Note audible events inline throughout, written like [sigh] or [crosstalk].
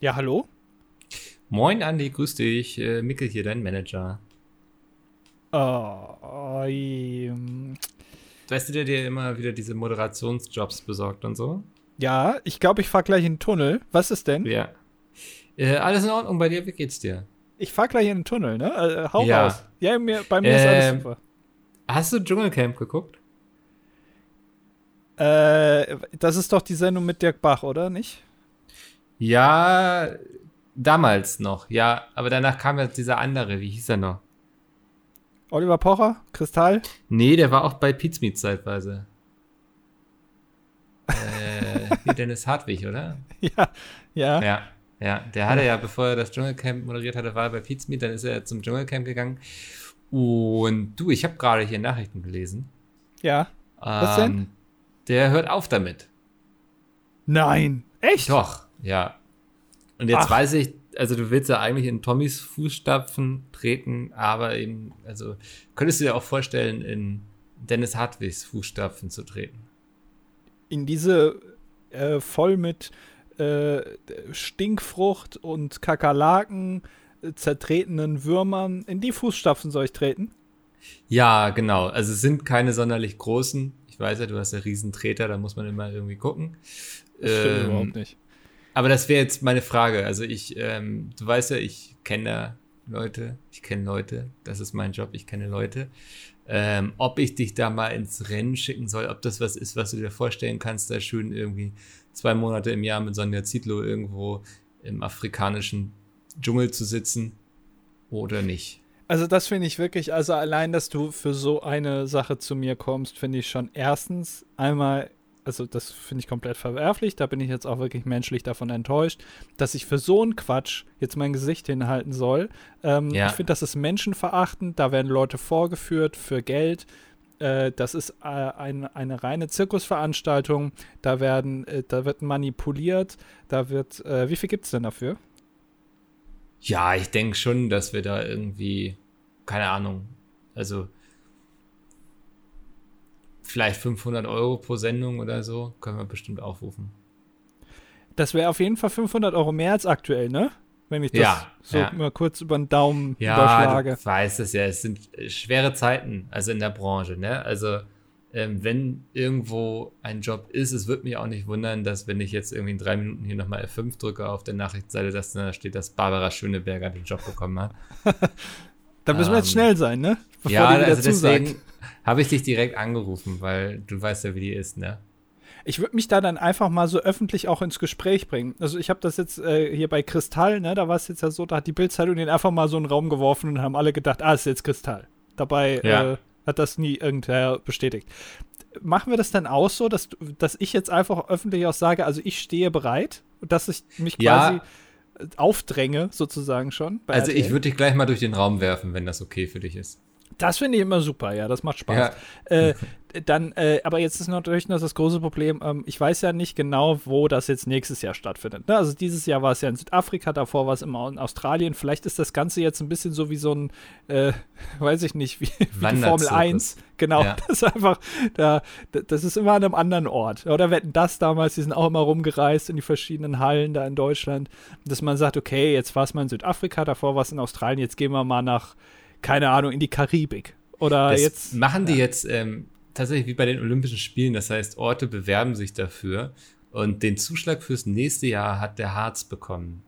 Ja, hallo? Moin Andi, grüß dich. Äh, Mickel hier, dein Manager. Oh, ähm, Weißt du, der dir immer wieder diese Moderationsjobs besorgt und so? ja, ich glaube, ich fahr gleich in den Tunnel. Was ist denn? Ja. Äh, alles in Ordnung bei dir? Wie geht's dir? Ich fahr gleich in den Tunnel, ne? Äh, hau Ja. raus. Ja, mir, bei mir ist alles Ähm, super. Hast du Dschungelcamp geguckt? Äh, das ist doch die Sendung mit Dirk Bach, oder nicht? Ja, damals noch. Ja, aber danach kam ja dieser andere. Wie hieß er noch? Oliver Pocher? Kristall? Nee, der war auch bei Pizmeet zeitweise. äh, [laughs] Dennis Hartwig, oder? ja, ja. Ja, ja. Der hatte ja, bevor er das Dschungelcamp moderiert hatte, war er bei Pizmeet, dann ist er zum Dschungelcamp gegangen. Und du, ich habe gerade hier Nachrichten gelesen. Ja. Was denn? Ähm, Der hört auf damit. Nein. Echt? Doch, ja. Und jetzt Ach. weiß ich, also du willst ja eigentlich in Tommys Fußstapfen treten, aber eben, also könntest du dir auch vorstellen, in Dennis Hartwigs Fußstapfen zu treten. In diese äh, voll mit äh, Stinkfrucht und Kakerlaken äh, zertretenen Würmern, in die Fußstapfen soll ich treten? Ja, genau. Also es sind keine sonderlich großen. Ich weiß ja, du hast ja Riesentreter, da muss man immer irgendwie gucken. Das stimmt Ähm, überhaupt nicht. Aber das wäre jetzt meine Frage. Also ich, ähm, du weißt ja, ich kenne da Leute, ich kenne Leute, das ist mein Job, ich kenne Leute. Ähm, ob ich dich da mal ins Rennen schicken soll, ob das was ist, was du dir vorstellen kannst, da schön irgendwie zwei Monate im Jahr mit Sonja Zietlow irgendwo im afrikanischen Dschungel zu sitzen oder nicht. Also das finde ich wirklich, also allein, dass du für so eine Sache zu mir kommst, finde ich schon erstens einmal, also das finde ich komplett verwerflich, da bin ich jetzt auch wirklich menschlich davon enttäuscht, dass ich für so einen Quatsch jetzt mein Gesicht hinhalten soll. Ähm, Ja. Ich finde, das ist menschenverachtend, da werden Leute vorgeführt für Geld. Äh, das ist äh, ein, eine reine Zirkusveranstaltung, da werden, äh, da wird manipuliert, da wird, äh, wie viel gibt es denn dafür? Ja, ich denke schon, dass wir da irgendwie, keine Ahnung, also vielleicht 500 Euro pro Sendung oder so, können wir bestimmt aufrufen. Das wäre auf jeden Fall 500 Euro mehr als aktuell, ne? Wenn ich das Ja, so ja. mal kurz über den Daumen Ja, überschlage. du weißt es ja, es sind äh, schwere Zeiten, also in der Branche, ne? Also ähm, wenn irgendwo ein Job ist, es wird mich auch nicht wundern, dass wenn ich jetzt irgendwie in drei Minuten hier nochmal F5 drücke auf der Nachrichtenseite, dass da steht, dass Barbara Schöneberger den Job bekommen hat. [laughs] Da müssen wir jetzt ähm, schnell sein, ne? Bevor ja, also deswegen habe ich dich direkt angerufen, weil du weißt ja, wie die ist, ne? Ich würde mich da dann einfach mal so öffentlich auch ins Gespräch bringen. Also ich habe das jetzt äh, hier bei Kristall, ne? Da war es jetzt ja so, da hat die Bildzeitung den einfach mal so in den Raum geworfen und haben alle gedacht, ah, ist jetzt Kristall. Dabei Ja. äh, hat das nie irgendwer bestätigt. Machen wir das dann auch so, dass, dass ich jetzt einfach öffentlich auch sage, also ich stehe bereit und dass ich mich Ja. quasi äh, aufdränge, sozusagen schon. Also ich RTL? würde dich gleich mal durch den Raum werfen, wenn das okay für dich ist. Das finde ich immer super, ja, das macht Spaß. Ja. Äh, [laughs] dann, äh, aber jetzt ist natürlich noch das große Problem, ähm, ich weiß ja nicht genau, wo das jetzt nächstes Jahr stattfindet. Ne? Also dieses Jahr war es ja in Südafrika, davor war es immer in Australien. Vielleicht ist das Ganze jetzt ein bisschen so wie so ein, äh, [laughs] weiß ich nicht, wie, wie die Formel Wanderzirkus. 1. Genau, Ja. das ist einfach, da, das ist immer an einem anderen Ort. Oder wetten das damals, die sind auch immer rumgereist in die verschiedenen Hallen da in Deutschland, dass man sagt, okay, jetzt war es mal in Südafrika, davor war es in Australien, jetzt gehen wir mal nach, keine Ahnung, in die Karibik. Oder Das jetzt. machen die jetzt ähm, tatsächlich wie bei den Olympischen Spielen. Das heißt, Orte bewerben sich dafür. Und den Zuschlag fürs nächste Jahr hat der Harz bekommen.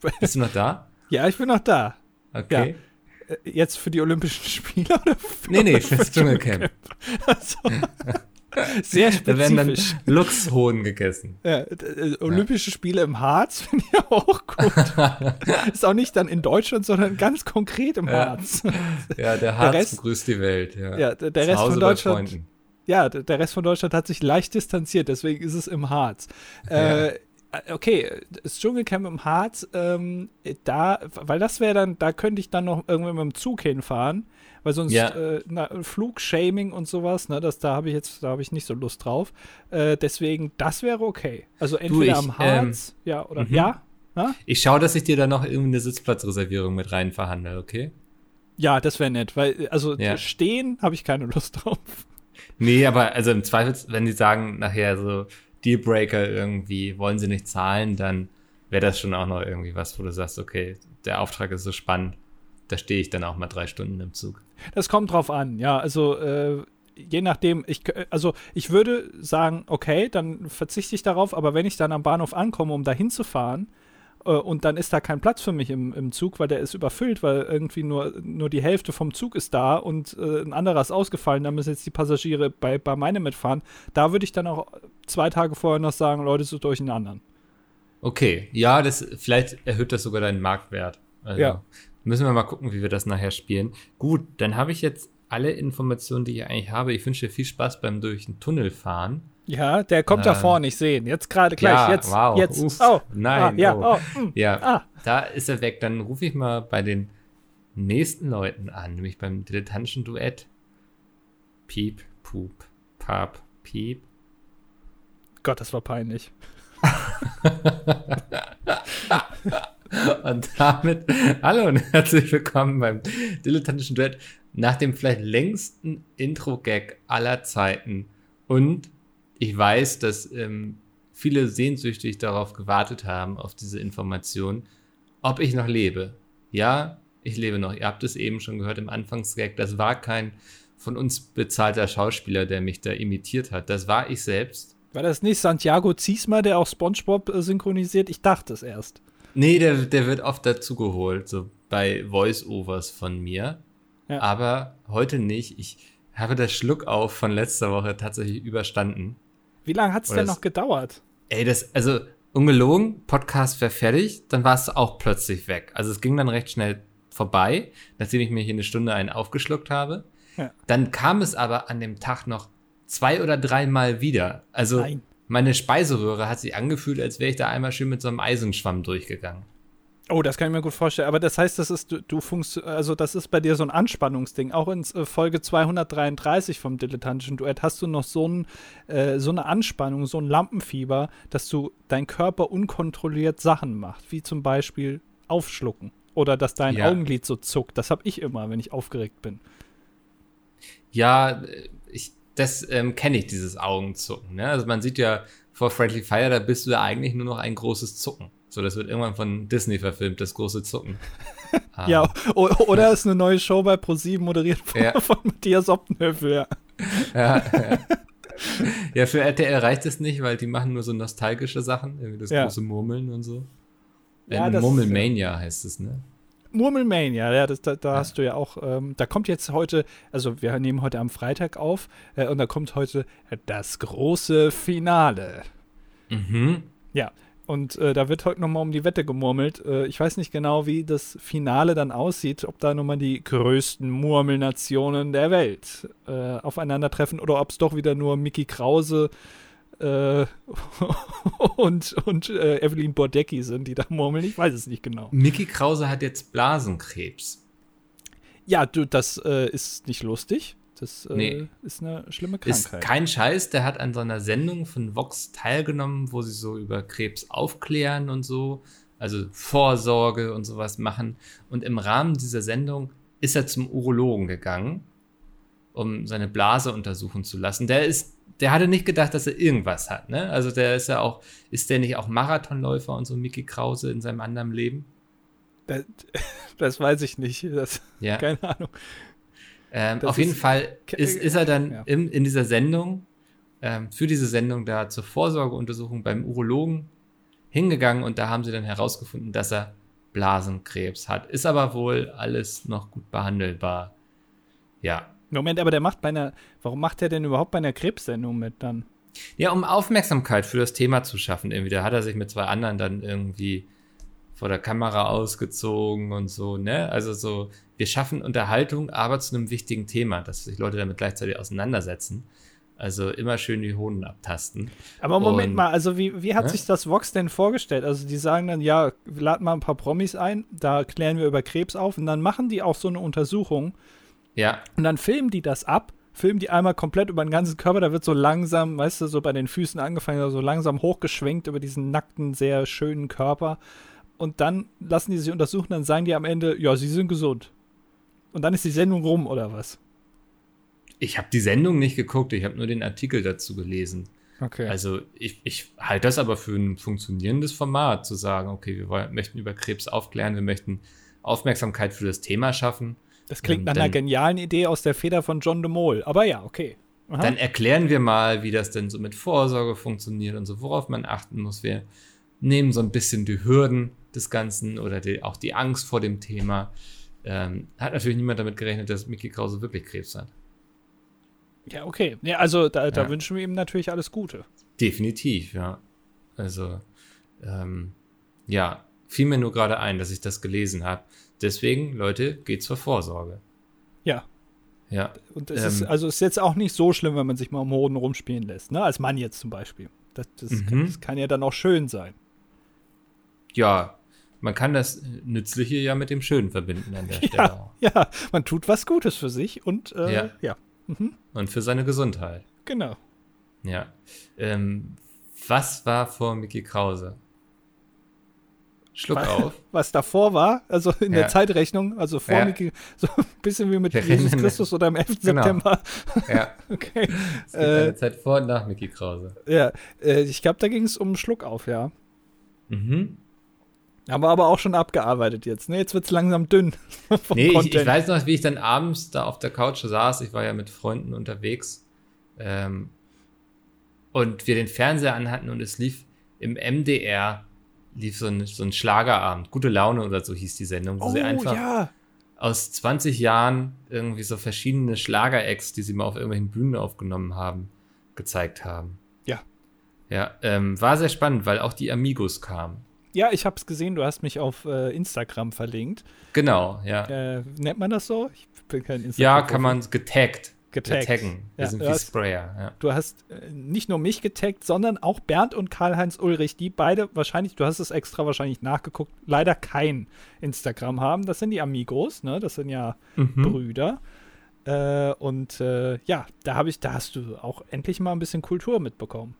[laughs] Bist du noch da? Ja, ich bin noch da. Okay. Äh, Jetzt für die Olympischen [laughs] Spiele oder für Nee, nee, fürs Dschungelcamp. Also, [laughs] sehr Da werden dann spezifisch. Luchshoden gegessen. Ja, d- äh, Olympische Spiele im Harz [laughs] finde ich auch gut. [laughs] ist auch nicht dann in Deutschland, sondern ganz konkret im Ja. Harz. Ja, der Harz Rest- begrüßt die Welt. Ja, Ja, der, der Rest Hause von Deutschland. Ja, der Rest von Deutschland hat sich leicht distanziert, deswegen ist es im Harz. [laughs] Äh, okay, das Dschungelcamp im Harz, ähm, da, weil das wäre dann, da könnte ich dann noch irgendwie mit dem Zug hinfahren, weil sonst Ja. äh, na, Flugshaming und sowas, ne, das, da habe ich jetzt, da habe ich nicht so Lust drauf. Äh, deswegen, das wäre okay. Also entweder ich, am Harz, ja, oder mhm. ja, na? Ich schaue, dass ich dir da noch irgendwie eine Sitzplatzreservierung mit rein verhandle, okay? Ja, das wäre nett, weil, also Ja. stehen habe ich keine Lust drauf. Nee, aber also im Zweifel, wenn die sagen nachher so, Dealbreaker irgendwie, wollen sie nicht zahlen, dann wäre das schon auch noch irgendwie was, wo du sagst, okay, der Auftrag ist so spannend, da stehe ich dann auch mal drei Stunden im Zug. Das kommt drauf an, ja. Also äh, je nachdem, ich, also ich würde sagen, okay, dann verzichte ich darauf, aber wenn ich dann am Bahnhof ankomme, um da hinzufahren, äh, und dann ist da kein Platz für mich im, im Zug, weil der ist überfüllt, weil irgendwie nur, nur die Hälfte vom Zug ist da und äh, ein anderer ist ausgefallen, da müssen jetzt die Passagiere bei, bei meinem mitfahren. Da würde ich dann auch zwei Tage vorher noch sagen, Leute, sucht euch einen anderen. Okay, ja, das vielleicht erhöht das sogar deinen Marktwert. Also, ja. Müssen wir mal gucken, wie wir das nachher spielen. Gut, dann habe ich jetzt alle Informationen, die ich eigentlich habe. Ich wünsche dir viel Spaß beim durch den Tunnel fahren. Ja, der kommt äh, da vorne, ich sehe ihn. Jetzt gerade gleich, ja, jetzt. Wow. Jetzt. Uff, oh. Nein. Ah, ja, oh. oh. ja. Ah. da ist er weg. Dann rufe ich mal bei den nächsten Leuten an, nämlich beim dilettantischen Duett. Piep, Pup, Pap, Piep. Gott, das war peinlich. [laughs] und damit hallo und herzlich willkommen beim dilettantischen Duett nach dem vielleicht längsten Intro-Gag aller Zeiten. Und ich weiß, dass ähm, viele sehnsüchtig darauf gewartet haben, auf diese Information, ob ich noch lebe. Ja, ich lebe noch. Ihr habt es eben schon gehört im Anfangsgag. Das war kein von uns bezahlter Schauspieler, der mich da imitiert hat. Das war ich selbst. War das nicht Santiago Ziesmer, der auch SpongeBob äh, synchronisiert? Ich dachte es erst. Nee, der, der wird oft dazugeholt, so bei Voice-Overs von mir. Ja. Aber heute nicht. Ich habe das Schluck auf von letzter Woche tatsächlich überstanden. Wie lange hat es denn noch gedauert? Ey, das, also ungelogen, Podcast wäre fertig, dann war es auch plötzlich weg. Also es ging dann recht schnell vorbei, nachdem ich mir hier eine Stunde einen aufgeschluckt habe. Ja. Dann kam es aber an dem Tag noch zwei oder dreimal wieder. Also Nein. Meine Speiseröhre hat sich angefühlt, als wäre ich da einmal schön mit so einem Eisenschwamm durchgegangen. Oh, das kann ich mir gut vorstellen. Aber das heißt, das ist, du, du funkst, also das ist bei dir so ein Anspannungsding. Auch in äh, Folge 233 vom Dilettantischen Duett hast du noch so, ein, äh, so eine Anspannung, so ein Lampenfieber, dass du dein Körper unkontrolliert Sachen macht, wie zum Beispiel aufschlucken oder dass dein ja. Augenlid so zuckt. Das habe ich immer, wenn ich aufgeregt bin. Ja, ich, das ähm, kenne ich, dieses Augenzucken. Ne? Also man sieht ja vor Friendly Fire, da bist du ja eigentlich nur noch ein großes Zucken. So, das wird irgendwann von Disney verfilmt, das große Zucken. ah. [laughs] Ja, oder ist eine neue Show bei ProSieben moderiert von, ja. von Matthias Optenhöfel, ja. ja, ja. ja, für RTL reicht es nicht, weil die machen nur so nostalgische Sachen, irgendwie das große Murmeln und so. Ja, äh, Murmelmania heißt es, ne? Murmelmania, ja, das, da, da ja. hast du ja auch, ähm, da kommt jetzt heute, also wir nehmen heute am Freitag auf äh, und da kommt heute das große Finale. Mhm. Ja, und äh, da wird heute nochmal um die Wette gemurmelt. Äh, ich weiß nicht genau, wie das Finale dann aussieht, ob da nochmal die größten Murmelnationen der Welt äh, aufeinandertreffen oder ob es doch wieder nur Mickey Krause äh, [laughs] und, und äh, Evelyn Bordecki sind, die da murmeln. Ich weiß es nicht genau. Mickey Krause hat jetzt Blasenkrebs. Ja, du, das äh, ist nicht lustig. Das äh, nee. ist eine schlimme Krankheit. Ist kein Scheiß, der hat an so einer Sendung von Vox teilgenommen, wo sie so über Krebs aufklären und so, also Vorsorge und sowas machen. Und im Rahmen dieser Sendung ist er zum Urologen gegangen, um seine Blase untersuchen zu lassen. Der ist, der hatte nicht gedacht, dass er irgendwas hat, ne? Also der ist ja auch, ist der nicht auch Marathonläufer und so Mickey Krause in seinem anderen Leben? Das, [laughs] das weiß ich nicht. Das, ja. Keine Ahnung. Ähm, auf jeden Fall ist, ist er dann ja. im, in dieser Sendung, ähm, für diese Sendung da zur Vorsorgeuntersuchung beim Urologen hingegangen und da haben sie dann herausgefunden, dass er Blasenkrebs hat. Ist aber wohl alles noch gut behandelbar. Ja. Moment, aber der macht bei einer, warum macht er denn überhaupt bei einer Krebssendung mit dann? Ja, um Aufmerksamkeit für das Thema zu schaffen. Irgendwie, da hat er sich mit zwei anderen dann irgendwie vor der Kamera ausgezogen und so, ne? Also so, wir schaffen Unterhaltung, aber zu einem wichtigen Thema, dass sich Leute damit gleichzeitig auseinandersetzen. Also immer schön die Hoden abtasten. Aber Moment und, mal, also wie, wie hat ne? sich das Vox denn vorgestellt? Also die sagen dann, ja, laden mal ein paar Promis ein, da klären wir über Krebs auf und dann machen die auch so eine Untersuchung. Ja. Und dann filmen die das ab, filmen die einmal komplett über den ganzen Körper, da wird so langsam, weißt du, so bei den Füßen angefangen, so langsam hochgeschwenkt über diesen nackten, sehr schönen Körper und dann lassen die sich untersuchen, dann sagen die am Ende, ja, sie sind gesund. Und dann ist die Sendung rum, oder was? Ich habe die Sendung nicht geguckt, ich habe nur den Artikel dazu gelesen. Okay. Also ich, ich halte das aber für ein funktionierendes Format, zu sagen, okay, wir wollen, möchten über Krebs aufklären, wir möchten Aufmerksamkeit für das Thema schaffen. Das klingt nach dann, einer genialen Idee aus der Feder von John de Mol, aber ja, okay. Aha. Dann erklären wir mal, wie das denn so mit Vorsorge funktioniert und so, worauf man achten muss. Wir nehmen so ein bisschen die Hürden des Ganzen oder die, auch die Angst vor dem Thema. Ähm, hat natürlich niemand damit gerechnet, dass Mickey Krause wirklich Krebs hat. Ja, okay. Ja, also da, da ja. wünschen wir ihm natürlich alles Gute. Definitiv, ja. Also, ähm, ja, fiel mir nur gerade ein, dass ich das gelesen habe. Deswegen, Leute, geht zur Vorsorge. Ja. Ja. Und es ähm, ist, also ist jetzt auch nicht so schlimm, wenn man sich mal am Hoden rumspielen lässt, ne? Als Mann jetzt zum Beispiel. Das, das, mhm. kann, das kann ja dann auch schön sein. Ja, man kann das Nützliche ja mit dem Schönen verbinden an der [laughs] Stelle. Ja, ja man tut was Gutes für sich und äh, ja. ja. Mhm. Und für seine Gesundheit. Genau. Ja. Ähm, was war vor Mickey Krause? Schluck was, auf. [laughs] Was davor war, also in ja. der Zeitrechnung, also vor ja. Mickey, [laughs] so ein bisschen wie mit Jesus Christus oder am 11. Genau. September. [laughs] Ja. okay. Es gibt äh, eine Zeit vor und nach Mickey Krause. Ja, äh, ich glaube, da ging es um Schluck auf, ja. Mhm. Aber aber auch schon abgearbeitet jetzt. Ne? Jetzt wird es langsam dünn. nee, ich, ich, weiß noch, wie ich dann abends da auf der Couch saß. Ich war ja mit Freunden unterwegs. Ähm, und wir den Fernseher anhatten und es lief im MDR lief so ein, so ein Schlagerabend. Gute Laune oder so hieß die Sendung, wo oh, sie einfach ja. aus 20 Jahren irgendwie so verschiedene Schlager-Acts, die sie mal auf irgendwelchen Bühnen aufgenommen haben, gezeigt haben. Ja. Ja, ähm, war sehr spannend, weil auch die Amigos kamen. Ja, ich habe es gesehen, du hast mich auf äh, Instagram verlinkt. Genau, ja. Äh, nennt man das so? Ich bin kein Instagram. Ja, kann man getaggt. Getaggt. Taggen. Wir ja, sind wie hast, Sprayer. Ja. Du hast äh, nicht nur mich getaggt, sondern auch Bernd und Karl-Heinz Ulrich, die beide wahrscheinlich, du hast es extra wahrscheinlich nachgeguckt, leider kein Instagram haben. Das sind die Amigos, ne? Das sind ja mhm. Brüder. Äh, und äh, ja, da habe ich, da hast du auch endlich mal ein bisschen Kultur mitbekommen.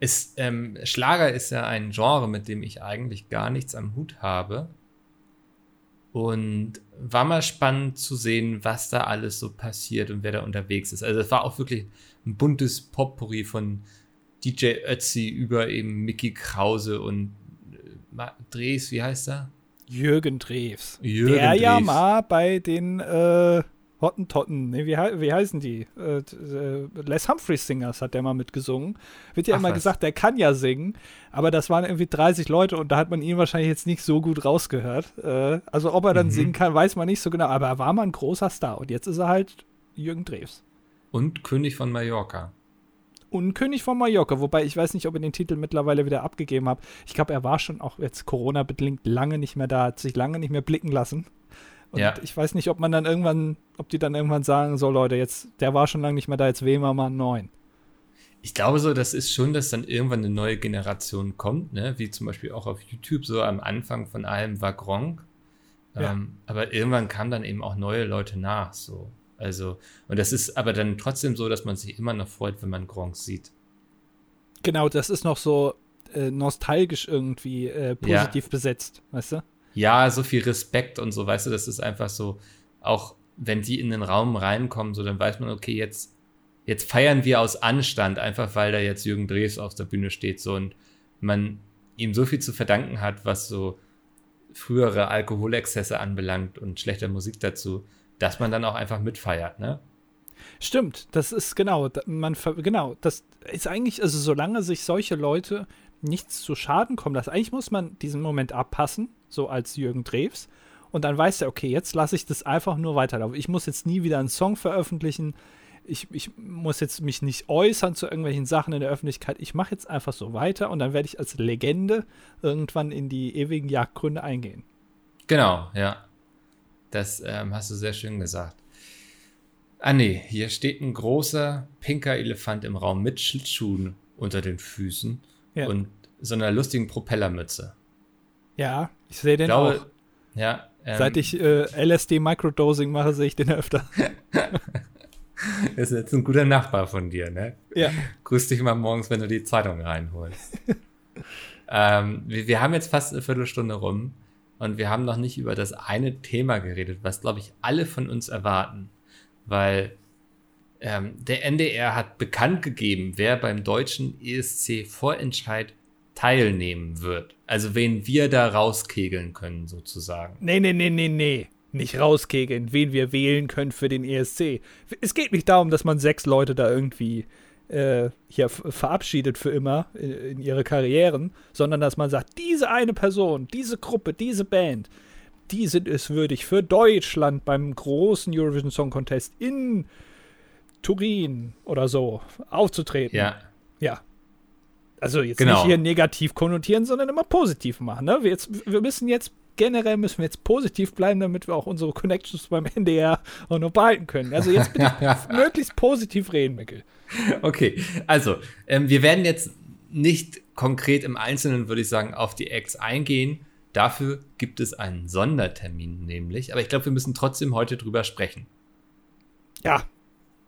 Es, ähm, Schlager ist ja ein Genre, mit dem ich eigentlich gar nichts am Hut habe. Und war mal spannend zu sehen, was da alles so passiert und wer da unterwegs ist. Also es war auch wirklich ein buntes Potpourri von DJ Ötzi über eben Mickey Krause und äh, Drees, wie heißt er? Jürgen Drews. Jürgen der Drews. ja mal bei den äh, Hottentotten, nee, wie, wie heißen die? Äh, äh, Les Humphreys Singers hat der mal mitgesungen. Wird ja Ach, immer was. gesagt, der kann ja singen, aber das waren irgendwie 30 Leute und da hat man ihn wahrscheinlich jetzt nicht so gut rausgehört. Äh, also ob er dann mhm. singen kann, weiß man nicht so genau, aber er war mal ein großer Star und jetzt ist er halt Jürgen Drews. Und König von Mallorca. Und König von Mallorca, wobei ich weiß nicht, ob er den Titel mittlerweile wieder abgegeben hat. Ich glaube, er war schon auch jetzt Corona-bedingt lange nicht mehr da, hat sich lange nicht mehr blicken lassen. Und ja. ich weiß nicht, ob man dann irgendwann, ob die dann irgendwann sagen, so Leute, jetzt, der war schon lange nicht mehr da, jetzt wählen wir mal einen neuen. Ich glaube so, das ist schon, dass dann irgendwann eine neue Generation kommt, ne? wie zum Beispiel auch auf YouTube, so am Anfang von allem war Gronk. Ja. Ähm, aber irgendwann kamen dann eben auch neue Leute nach, so. Also, und das ist aber dann trotzdem so, dass man sich immer noch freut, wenn man Gronk sieht. Genau, das ist noch so äh, nostalgisch irgendwie äh, positiv ja. besetzt, weißt du? Ja, so viel Respekt und so, weißt du, das ist einfach so, auch wenn die in den Raum reinkommen, so, dann weiß man, okay, jetzt, jetzt feiern wir aus Anstand, einfach weil da jetzt Jürgen Drews auf der Bühne steht, so, und man ihm so viel zu verdanken hat, was so frühere Alkoholexzesse anbelangt und schlechter Musik dazu, dass man dann auch einfach mitfeiert, ne? Stimmt, das ist genau, man genau, das ist eigentlich, also solange sich solche Leute nichts zu Schaden kommen lassen, eigentlich muss man diesen Moment abpassen so als Jürgen Drews. Und dann weiß er, okay, jetzt lasse ich das einfach nur weiterlaufen. Ich muss jetzt nie wieder einen Song veröffentlichen. Ich, ich muss jetzt mich nicht äußern zu irgendwelchen Sachen in der Öffentlichkeit. Ich mache jetzt einfach so weiter und dann werde ich als Legende irgendwann in die ewigen Jagdgründe eingehen. Genau, ja. Das ähm, hast du sehr schön gesagt. Ah nee, hier steht ein großer pinker Elefant im Raum mit Schlittschuhen unter den Füßen ja. und so einer lustigen Propellermütze. Ja, ich sehe den glaube, auch. Ja. Ähm, Seit ich äh, LSD Microdosing mache, sehe ich den öfter. [laughs] ist jetzt ein guter Nachbar von dir, ne? Ja. Grüß dich mal morgens, wenn du die Zeitung reinholst. [laughs] ähm, wir, wir haben jetzt fast eine Viertelstunde rum und wir haben noch nicht über das eine Thema geredet, was, glaube ich, alle von uns erwarten. Weil ähm, der NDR hat bekannt gegeben, wer beim deutschen ESC-Vorentscheid teilnehmen wird. Also wen wir da rauskegeln können, sozusagen. Nee, nee, nee, nee, nee. Nicht rauskegeln, wen wir wählen können für den ESC. Es geht nicht darum, dass man sechs Leute da irgendwie äh, hier verabschiedet für immer in, in ihre Karrieren, sondern dass man sagt, diese eine Person, diese Gruppe, diese Band, die sind es würdig für Deutschland beim großen Eurovision Song Contest in Turin oder so aufzutreten. Ja. Ja. Also jetzt Genau. nicht hier negativ konnotieren, sondern immer positiv machen. Ne? Wir, jetzt, wir müssen jetzt generell müssen wir jetzt positiv bleiben, damit wir auch unsere Connections beim [laughs] NDR auch noch behalten können. Also jetzt bitte [laughs] möglichst positiv reden, Mickel. Okay, also ähm, wir werden jetzt nicht konkret im Einzelnen, würde ich sagen, auf die Acts eingehen. Dafür gibt es einen Sondertermin nämlich. Aber ich glaube, wir müssen trotzdem heute drüber sprechen. Ja,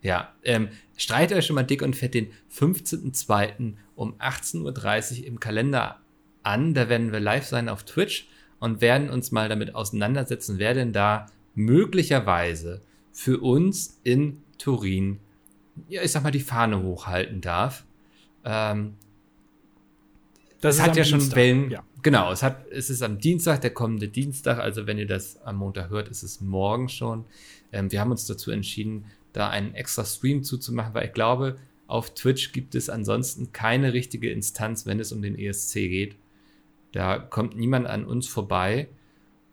Ja, ähm, streitet euch schon mal dick und fett den 15.02. um 18.30 Uhr im Kalender an. Da werden wir live sein auf Twitch und werden uns mal damit auseinandersetzen, wer denn da möglicherweise für uns in Turin, ja, ich sag mal, die Fahne hochhalten darf. Ähm, das es ist hat am ja schon Dienstag. Wellen. Ja. Genau, es, hat, es ist am Dienstag, der kommende Dienstag. Also, wenn ihr das am Montag hört, ist es morgen schon. Ähm, wir haben uns dazu entschieden, da einen extra Stream zuzumachen, weil ich glaube, auf Twitch gibt es ansonsten keine richtige Instanz, wenn es um den ESC geht. Da kommt niemand an uns vorbei.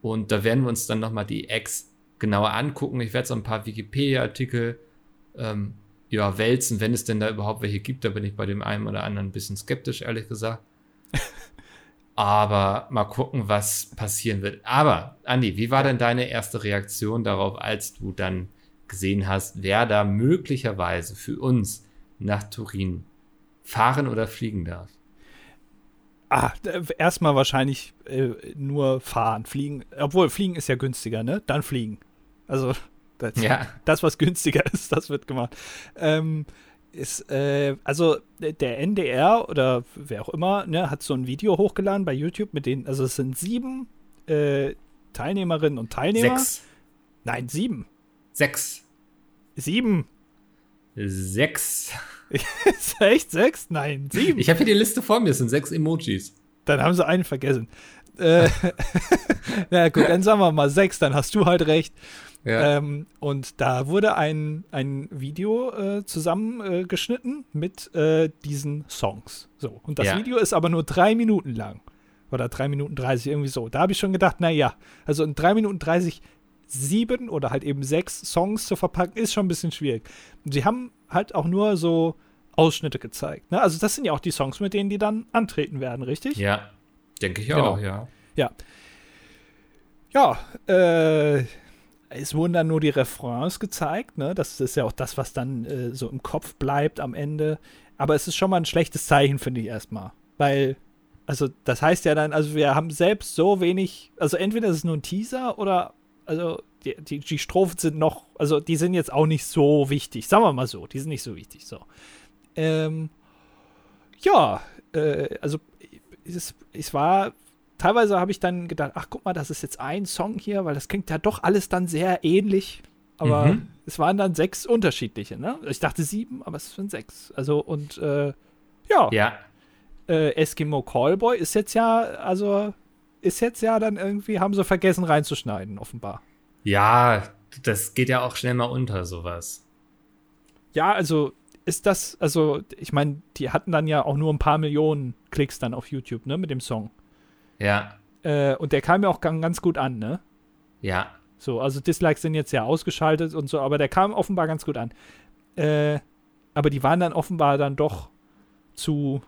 Und da werden wir uns dann nochmal die Ex genauer angucken. Ich werde so ein paar Wikipedia-Artikel ähm, ja, wälzen, wenn es denn da überhaupt welche gibt. Da bin ich bei dem einen oder anderen ein bisschen skeptisch, ehrlich gesagt. [laughs] Aber mal gucken, was passieren wird. Aber, Andi, wie war denn deine erste Reaktion darauf, als du dann gesehen hast, wer da möglicherweise für uns nach Turin fahren oder fliegen darf? Ah, erstmal wahrscheinlich äh, nur fahren, fliegen. Obwohl, fliegen ist ja günstiger, ne? Dann fliegen. Also, das, Ja. das was günstiger [laughs] ist, das wird gemacht. Ähm, ist, äh, also der NDR oder wer auch immer, ne, hat so ein Video hochgeladen bei YouTube mit denen, also es sind sieben äh, Teilnehmerinnen und Teilnehmer. Sechs. Nein, sieben. Sechs. Sieben. Sechs. [laughs] ist echt sechs? Nein, sieben. Ich habe hier die Liste vor mir, es sind sechs Emojis. Dann haben sie einen vergessen. Äh, [laughs] na gut, dann sagen wir mal sechs, dann hast du halt recht. Ja. Ähm, und da wurde ein, ein Video äh, zusammengeschnitten äh, mit äh, diesen Songs. So. Und das Ja. Video ist aber nur drei Minuten lang. Oder drei Minuten 30, irgendwie so. Da habe ich schon gedacht, naja, also in drei Minuten 30 sieben oder halt eben sechs Songs zu verpacken, ist schon ein bisschen schwierig. Sie haben halt auch nur so Ausschnitte gezeigt. Ne? Also das sind ja auch die Songs, mit denen die dann antreten werden, richtig? ja, denke ich Genau. auch, ja. Ja. Ja, äh, es wurden dann nur die Refrains gezeigt, ne? Das ist ja auch das, was dann äh, so im Kopf bleibt am Ende. Aber es ist schon mal ein schlechtes Zeichen, finde ich erstmal. Weil, also, das heißt ja dann, also wir haben selbst so wenig, also entweder ist es nur ein Teaser oder, also, die, die, die Strophen sind noch, also die sind jetzt auch nicht so wichtig. Sagen wir mal so, die sind nicht so wichtig. So. Ähm, ja, äh, also es, es war teilweise habe ich dann gedacht, ach guck mal, das ist jetzt ein Song hier, weil das klingt ja doch alles dann sehr ähnlich. Aber Mhm. es waren dann sechs unterschiedliche, ne? Ich dachte sieben, aber es sind sechs. Also und äh, ja, Ja, Äh, Eskimo Callboy ist jetzt ja, also ist jetzt ja dann irgendwie, haben sie vergessen reinzuschneiden, offenbar. ja, das geht ja auch schnell mal unter, sowas. Ja, also ist das, also ich meine, die hatten dann ja auch nur ein paar Millionen Klicks dann auf YouTube, ne, mit dem Song. Ja, Äh, und der kam ja auch gan- ganz gut an, ne? ja, So, also Dislikes sind jetzt ja ausgeschaltet und so, aber der kam offenbar ganz gut an. Äh, aber die waren dann offenbar dann doch zu.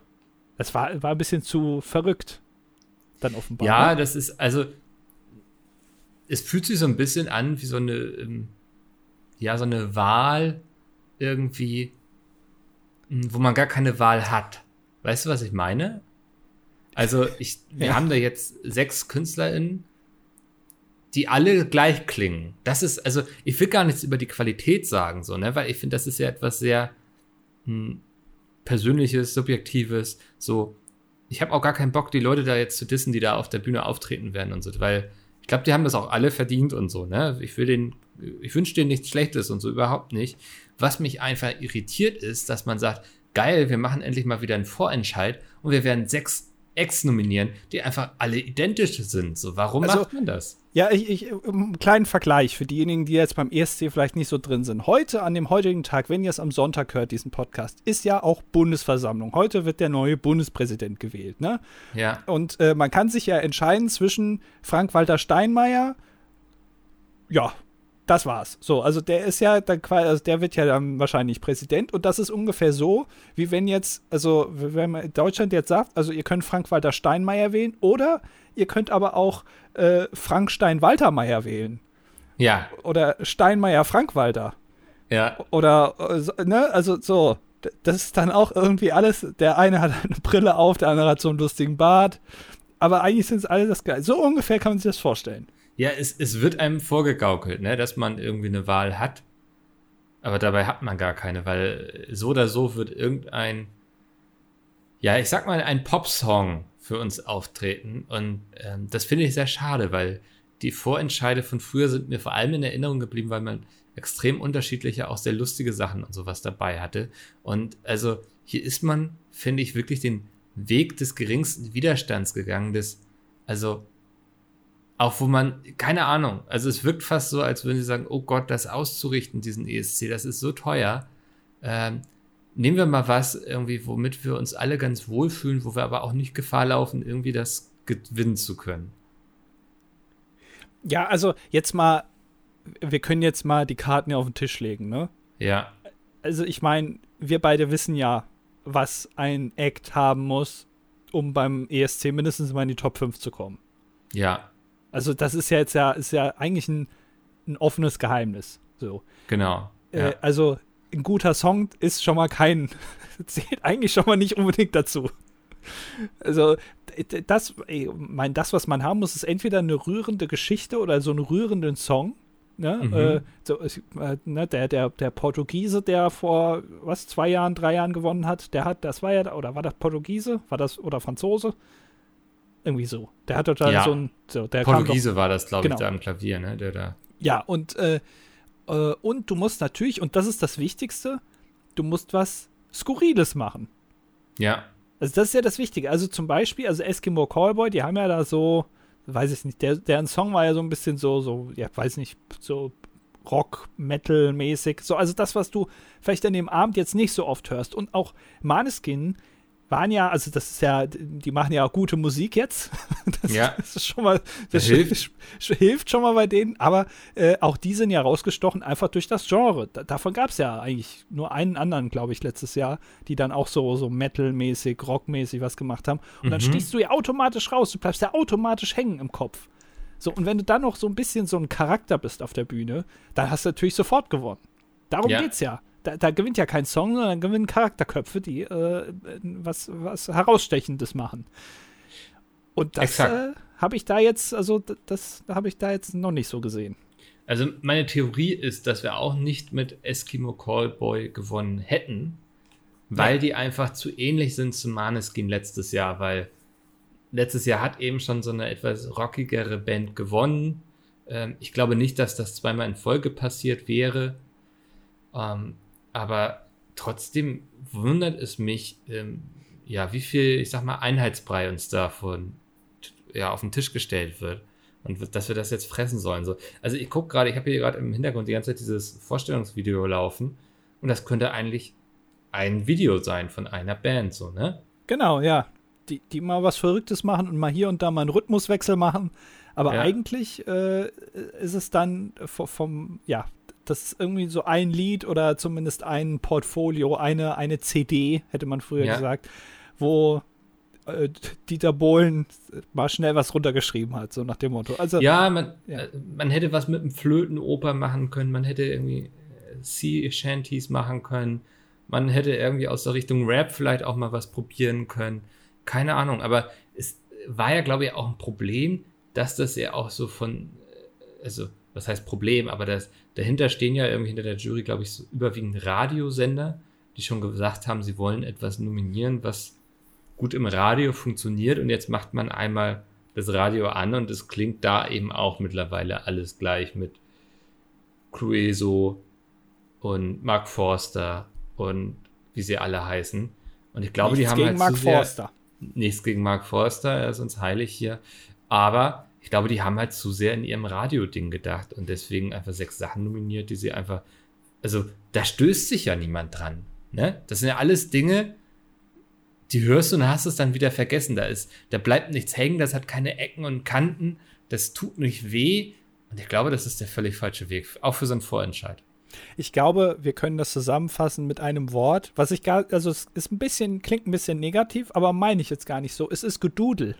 Das war, war ein bisschen zu verrückt. Dann offenbar. Ja, ne? das ist, also, es fühlt sich so ein bisschen an wie so eine, ähm, ja, so eine Wahl irgendwie, m, wo man gar keine Wahl hat. Weißt du, was ich meine? Also, ich, wir Ja. haben da jetzt sechs KünstlerInnen, die alle gleich klingen. Das ist, also, ich will gar nichts über die Qualität sagen, so, ne, weil ich finde, das ist ja etwas sehr m, Persönliches, Subjektives, so. Ich habe auch gar keinen Bock, die Leute da jetzt zu dissen, die da auf der Bühne auftreten werden und so, weil ich glaube, die haben das auch alle verdient und so, ne? Ich will den, ich wünsche denen nichts Schlechtes und so überhaupt nicht. Was mich einfach irritiert ist, dass man sagt, geil, wir machen endlich mal wieder einen Vorentscheid und wir werden sechs Ex nominieren, die einfach alle identisch sind. So, warum also, macht man das? Ja, ich, ich, einen kleinen Vergleich für diejenigen, die jetzt beim ESC vielleicht nicht so drin sind. Heute, an dem heutigen Tag, wenn ihr es am Sonntag hört, diesen Podcast, ist ja auch Bundesversammlung. Heute wird der neue Bundespräsident gewählt, ne? Ja. Und äh, man kann sich ja entscheiden zwischen Frank-Walter Steinmeier, ja, das war's. So, also der ist ja dann quasi, also der wird ja dann wahrscheinlich Präsident und das ist ungefähr so, wie wenn jetzt, also wenn man Deutschland jetzt sagt, also ihr könnt Frank-Walter Steinmeier wählen oder ihr könnt aber auch äh, Frank Stein-Walter-Meier wählen. Ja. Oder Steinmeier-Frank-Walter. Ja. Oder, äh, ne, also so, das ist dann auch irgendwie alles, der eine hat eine Brille auf, der andere hat so einen lustigen Bart, aber eigentlich sind es alle das Geil. So ungefähr kann man sich das vorstellen. Ja, es, es wird einem vorgegaukelt, ne, dass man irgendwie eine Wahl hat. Aber dabei hat man gar keine, weil so oder so wird irgendein, ja, ich sag mal, ein Popsong für uns auftreten. Und ähm, das finde ich sehr schade, weil die Vorentscheide von früher sind mir vor allem in Erinnerung geblieben, weil man extrem unterschiedliche, auch sehr lustige Sachen und sowas dabei hatte. Und also hier ist man, finde ich, wirklich den Weg des geringsten Widerstands gegangen, des, also auch wo man, keine Ahnung, also es wirkt fast so, als würden sie sagen, oh Gott, das auszurichten, diesen ESC, das ist so teuer. Ähm, nehmen wir mal was irgendwie, womit wir uns alle ganz wohlfühlen, wo wir aber auch nicht Gefahr laufen, irgendwie das gewinnen zu können. Ja, also jetzt mal, wir können jetzt mal die Karten ja auf den Tisch legen, ne? Ja. Also ich meine, wir beide wissen ja, was ein Act haben muss, um beim ESC mindestens mal in die Top 5 zu kommen. Ja. Also das ist ja jetzt ja, ist ja eigentlich ein, ein offenes Geheimnis. So. Genau. Äh, also ein guter Song ist schon mal kein, [laughs] zählt eigentlich schon mal nicht unbedingt dazu. Also das, mein, das, was man haben muss, ist entweder eine rührende Geschichte oder so einen rührenden Song. Ne? Mhm. Äh, so, äh, ne, der, der, der Portugiese, der vor was zwei Jahren, drei Jahren gewonnen hat, der hat, das war ja, oder war das Portugiese, war das oder Franzose? Irgendwie so. Der hat total ja. so ein. So, der Portugiese doch, war das, glaube genau. ich, da am Klavier, ne? Der da. Ja, und, äh, äh, und du musst natürlich, und das ist das Wichtigste, du musst was Skurriles machen. Ja. Also das ist ja das Wichtige. Also zum Beispiel, also Eskimo Callboy, die haben ja da so, weiß ich nicht, der, deren Song war ja so ein bisschen so, so, ja, weiß nicht, so Rock, Metal-mäßig. So, also das, was du vielleicht an dem Abend jetzt nicht so oft hörst. Und auch Maneskin waren ja, also das ist ja, die machen ja auch gute Musik jetzt. [laughs] Das, ja. das ist schon mal, das, hilft. hilft schon mal bei denen, aber äh, auch die sind ja rausgestochen, einfach durch das Genre. Da, davon gab es ja eigentlich nur einen anderen, glaube ich, letztes Jahr, die dann auch so, so Metal-mäßig, Rock-mäßig was gemacht haben. Und mhm. dann stießt du ja automatisch raus, du bleibst ja automatisch hängen im Kopf. So, und wenn du dann noch so ein bisschen so ein Charakter bist auf der Bühne, dann hast du natürlich sofort gewonnen. Darum ja. geht's ja da, da, gewinnt ja kein Song, sondern gewinnen Charakterköpfe, die äh, was, was Herausstechendes machen. Und das äh, habe ich da jetzt, also das habe ich da jetzt noch nicht so gesehen. Also meine Theorie ist, dass wir auch nicht mit Eskimo Callboy gewonnen hätten, weil ja. die einfach zu ähnlich sind zu Maneskin letztes Jahr, weil letztes Jahr hat eben schon so eine etwas rockigere Band gewonnen. Ähm, ich glaube nicht, dass das zweimal in Folge passiert wäre. Aber trotzdem wundert es mich, ähm, ja, wie viel, ich sag mal, Einheitsbrei uns da von, ja, auf den Tisch gestellt wird. Und dass wir das jetzt fressen sollen. So. Also ich gucke gerade, ich habe hier gerade im Hintergrund die ganze Zeit dieses Vorstellungsvideo laufen. Und das könnte eigentlich ein Video sein von einer Band, so, ne? Genau, ja. Die, die mal was Verrücktes machen und mal hier und da mal einen Rhythmuswechsel machen. Aber ja. eigentlich äh, ist es dann vom, ja, das ist irgendwie so ein Lied oder zumindest ein Portfolio, eine, eine CD, hätte man früher ja. gesagt, wo äh, Dieter Bohlen mal schnell was runtergeschrieben hat, so nach dem Motto. Also, ja, man, ja. Äh, man hätte was mit einem Flötenoper machen können, man hätte irgendwie äh, Sea Shanties machen können, man hätte irgendwie aus der Richtung Rap vielleicht auch mal was probieren können. Keine Ahnung, aber es war ja, glaube ich, auch ein Problem, dass das ja auch so von, also was heißt Problem, aber das, dahinter stehen ja irgendwie hinter der Jury, glaube ich, so überwiegend Radiosender, die schon gesagt haben, sie wollen etwas nominieren, was gut im Radio funktioniert und jetzt macht man einmal das Radio an und es klingt da eben auch mittlerweile alles gleich mit Crueso und Mark Forster und wie sie alle heißen. Und ich glaube, Nichts die haben gegen halt Mark sehr, Forster. nichts gegen Mark Forster, er ist uns heilig hier. Aber ich glaube, die haben halt zu sehr in ihrem Radio-Ding gedacht und deswegen einfach sechs Sachen nominiert, die sie einfach. Also, da stößt sich ja niemand dran. Ne? Das sind ja alles Dinge, die hörst du und hast es dann wieder vergessen. Da ist, da bleibt nichts hängen, das hat keine Ecken und Kanten, das tut nicht weh. Und ich glaube, das ist der völlig falsche Weg, auch für so einen Vorentscheid. Ich glaube, wir können das zusammenfassen mit einem Wort, was ich gar, also es ist ein bisschen, klingt ein bisschen negativ, aber meine ich jetzt gar nicht so. Es ist Gedudel.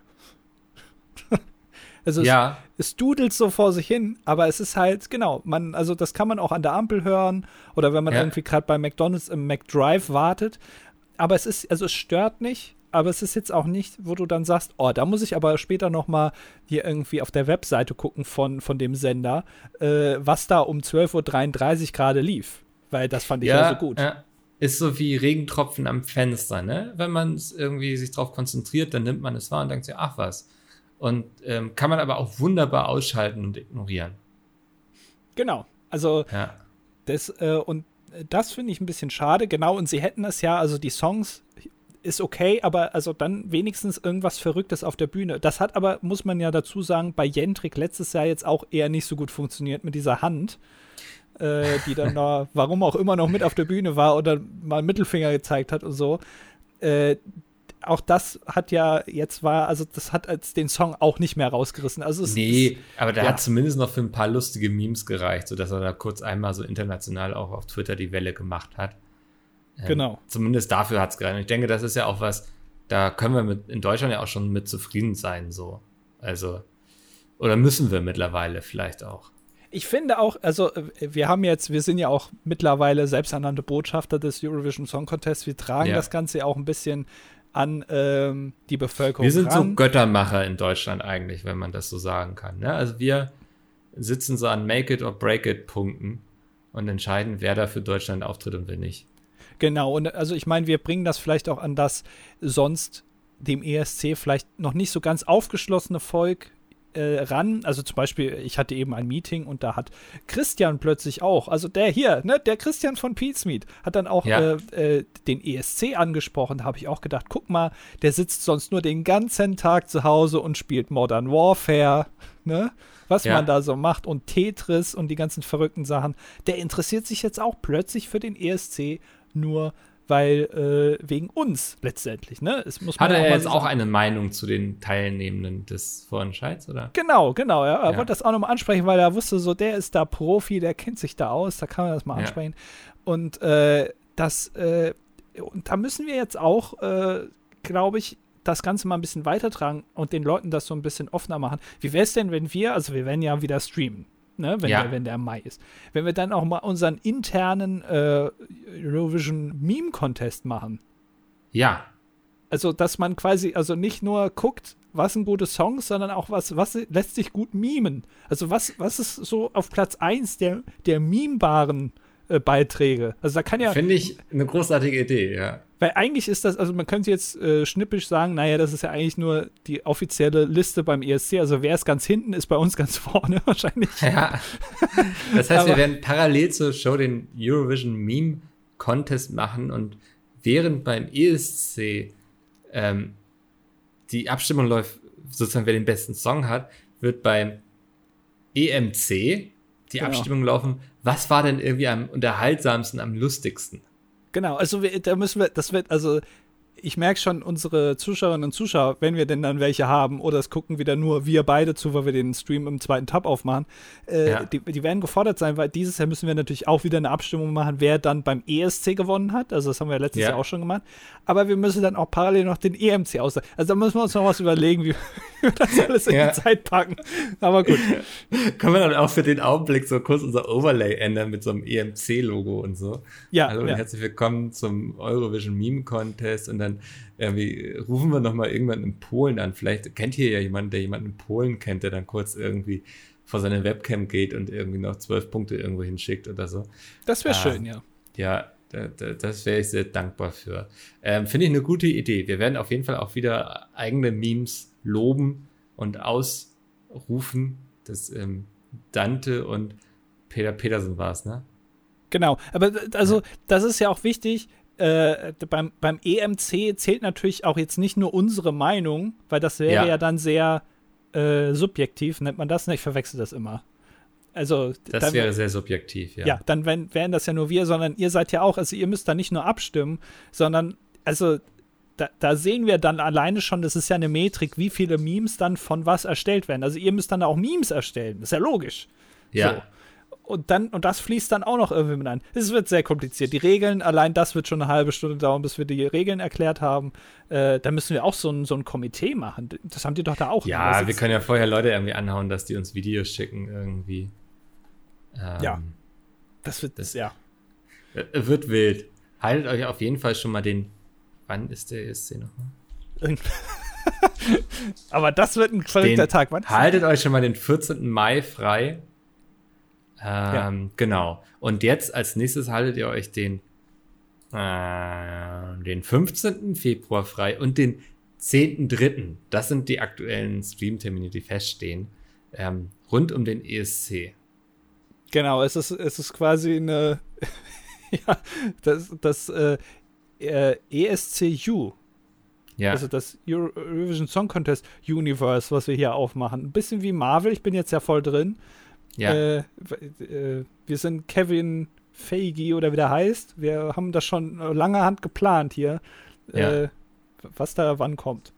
Also Ja, es, es dudelt so vor sich hin, aber es ist halt, genau, man, also das kann man auch an der Ampel hören oder wenn man Ja. irgendwie gerade bei McDonalds im McDrive wartet. Aber es ist, also es stört nicht, aber es ist jetzt auch nicht, wo du dann sagst, oh, da muss ich aber später noch mal hier irgendwie auf der Webseite gucken von, von dem Sender, äh, was da um 12.33 Uhr gerade lief. Weil das fand ich ja, so gut. ja. Ist so wie Regentropfen am Fenster, ne? Wenn man es irgendwie sich drauf konzentriert, dann nimmt man es wahr und denkt sich, ach was. Und ähm, kann man aber auch wunderbar ausschalten und ignorieren. Genau. Also Ja. das, äh, und das finde ich ein bisschen schade, genau. Und sie hätten es ja, also die Songs ist okay, aber also dann wenigstens irgendwas Verrücktes auf der Bühne. Das hat aber, muss man ja dazu sagen, bei Jentrik letztes Jahr jetzt auch eher nicht so gut funktioniert mit dieser Hand, äh, die dann da, [laughs] warum auch immer, noch mit auf der Bühne war oder mal Mittelfinger gezeigt hat und so. Äh, auch das hat ja jetzt war, also das hat als den Song auch nicht mehr rausgerissen. Also es Nee, ist, aber der ja. hat zumindest noch für ein paar lustige Memes gereicht, sodass er da kurz einmal so international auch auf Twitter die Welle gemacht hat. Ähm, Genau. Zumindest dafür hat es gereicht. Und ich denke, das ist ja auch was, da können wir mit, in Deutschland ja auch schon mit zufrieden sein, so. Also, oder müssen wir mittlerweile vielleicht auch. Ich finde auch, also wir haben jetzt, wir sind ja auch mittlerweile selbsternannte Botschafter des Eurovision Song Contest. Wir tragen Ja. das Ganze ja auch ein bisschen an ähm, die Bevölkerung. Wir sind so ran. Göttermacher in Deutschland eigentlich, wenn man das so sagen kann. Ne? Also wir sitzen so an Make it or Break it Punkten und entscheiden, wer da für Deutschland auftritt und wer nicht. Genau, und also ich meine, wir bringen das vielleicht auch an das sonst dem ESC vielleicht noch nicht so ganz aufgeschlossene Volk äh, ran. Also zum Beispiel, ich hatte eben ein Meeting und da hat Christian plötzlich auch, also der hier, ne, der Christian von Pete's Meet, hat dann auch Ja. äh, äh, den ESC angesprochen. Da habe ich auch gedacht, guck mal, der sitzt sonst nur den ganzen Tag zu Hause und spielt Modern Warfare, ne? Was Ja. man da so macht und Tetris und die ganzen verrückten Sachen. Der interessiert sich jetzt auch plötzlich für den ESC nur weil äh, wegen uns letztendlich, ne? Es muss man Hat ja er jetzt so auch sagen. eine Meinung zu den Teilnehmenden des Vorentscheids, oder? Genau, genau. Ja. Er Ja. wollte das auch nochmal ansprechen, weil er wusste, so der ist da Profi, der kennt sich da aus, da kann man das mal Ja. ansprechen. Und äh, das, äh, und da müssen wir jetzt auch, äh, glaube ich, das Ganze mal ein bisschen weitertragen und den Leuten das so ein bisschen offener machen. Wie wäre es denn, wenn wir, also wir werden ja wieder streamen, ne, wenn, Ja. der, wenn der Mai ist, wenn wir dann auch mal unseren internen äh, Eurovision Meme Contest machen? Ja, Also, dass man quasi, also nicht nur guckt, was sind gute Songs, sondern auch was, was lässt sich gut mimen. Also, was, was ist so auf Platz 1 der, der memebaren äh, Beiträge? Also, da kann ja, finde ich eine großartige Idee, ja. Weil eigentlich ist das, also man könnte jetzt äh, schnippisch sagen, naja, das ist ja eigentlich nur die offizielle Liste beim ESC. Also, wer ist ganz hinten, ist bei uns ganz [laughs] vorne wahrscheinlich. Ja. Das heißt, wir werden parallel zur Show den Eurovision Meme Contest machen und während beim ESC ähm, die Abstimmung läuft, sozusagen wer den besten Song hat, wird beim EMC die Genau. Abstimmung laufen. Was war denn irgendwie am unterhaltsamsten, am lustigsten? Genau, also wir, da müssen wir, das wird, also ich merke schon, unsere Zuschauerinnen und Zuschauer, wenn wir denn dann welche haben, oder es gucken wieder nur wir beide zu, weil wir den Stream im zweiten Tab aufmachen, äh, Ja. die, die werden gefordert sein, weil dieses Jahr müssen wir natürlich auch wieder eine Abstimmung machen, wer dann beim ESC gewonnen hat. Also das haben wir letztes Ja. Jahr auch schon gemacht. Aber wir müssen dann auch parallel noch den EMC aus. Also da müssen wir uns noch was überlegen, wie [laughs] wir das alles in Ja. die Zeit packen. Aber gut. Können wir dann auch für den Augenblick so kurz unser Overlay ändern mit so einem EMC-Logo und so? Ja, Hallo und herzlich willkommen zum Eurovision Meme Contest und dann irgendwie rufen wir nochmal irgendwann in Polen an. Vielleicht kennt hier ja jemand, der jemanden in Polen kennt, der dann kurz irgendwie vor seine Webcam geht und irgendwie noch zwölf Punkte irgendwo hinschickt oder so. Das wäre Ah. schön, ja. Ja, da, da, das wäre ich sehr dankbar für. Ähm, Finde ich eine gute Idee. Wir werden auf jeden Fall auch wieder eigene Memes loben und ausrufen, das ähm, Dante und Peter Petersen war es, ne? Genau, aber also das ist ja auch wichtig. Äh, beim, beim EMC zählt natürlich auch jetzt nicht nur unsere Meinung, weil das wäre ja. ja, dann sehr äh, subjektiv, nennt man das? Ne, ich verwechsel das immer. Also, das dann, wäre sehr subjektiv, ja. Ja, dann wenn, wären das ja nur wir, sondern ihr seid ja auch, also ihr müsst da nicht nur abstimmen, sondern, also da, da, sehen wir dann alleine schon, das ist ja eine Metrik, wie viele Memes dann von was erstellt werden. Also ihr müsst dann auch Memes erstellen, das ist ja logisch. Ja. So und dann, und das fließt dann auch noch irgendwie mit ein. Es wird sehr kompliziert. Die Regeln, allein das wird schon eine halbe Stunde dauern, bis wir die Regeln erklärt haben. Äh, da müssen wir auch so ein, so ein Komitee machen. Das haben die doch da auch. Ja, wir können ja vorher Leute irgendwie anhauen, dass die uns Videos schicken irgendwie. Ähm, ja. Das wird, das, ja. Äh, wird wild. Haltet euch auf jeden Fall schon mal den. Wann ist der ESC nochmal? [laughs] Aber das wird ein verrückter Tag. Wann haltet euch schon mal den 14. Mai frei. Ähm, ja. Genau. Und jetzt als nächstes haltet ihr euch den, äh, den 15. Februar frei und den 10.3. Das sind die aktuellen Streamtermine, die feststehen. Ähm, rund um den ESC. Genau, es ist, es ist quasi eine, [laughs] ja, das, das äh, äh ESCU. Ja. Also das Eurovision Song Contest Universe, was wir hier aufmachen. Ein bisschen wie Marvel, ich bin jetzt ja voll drin. Ja. Äh, äh, wir sind Kevin Feige oder wie der heißt. Wir haben das schon lange Hand geplant hier, ja. äh, was da wann kommt.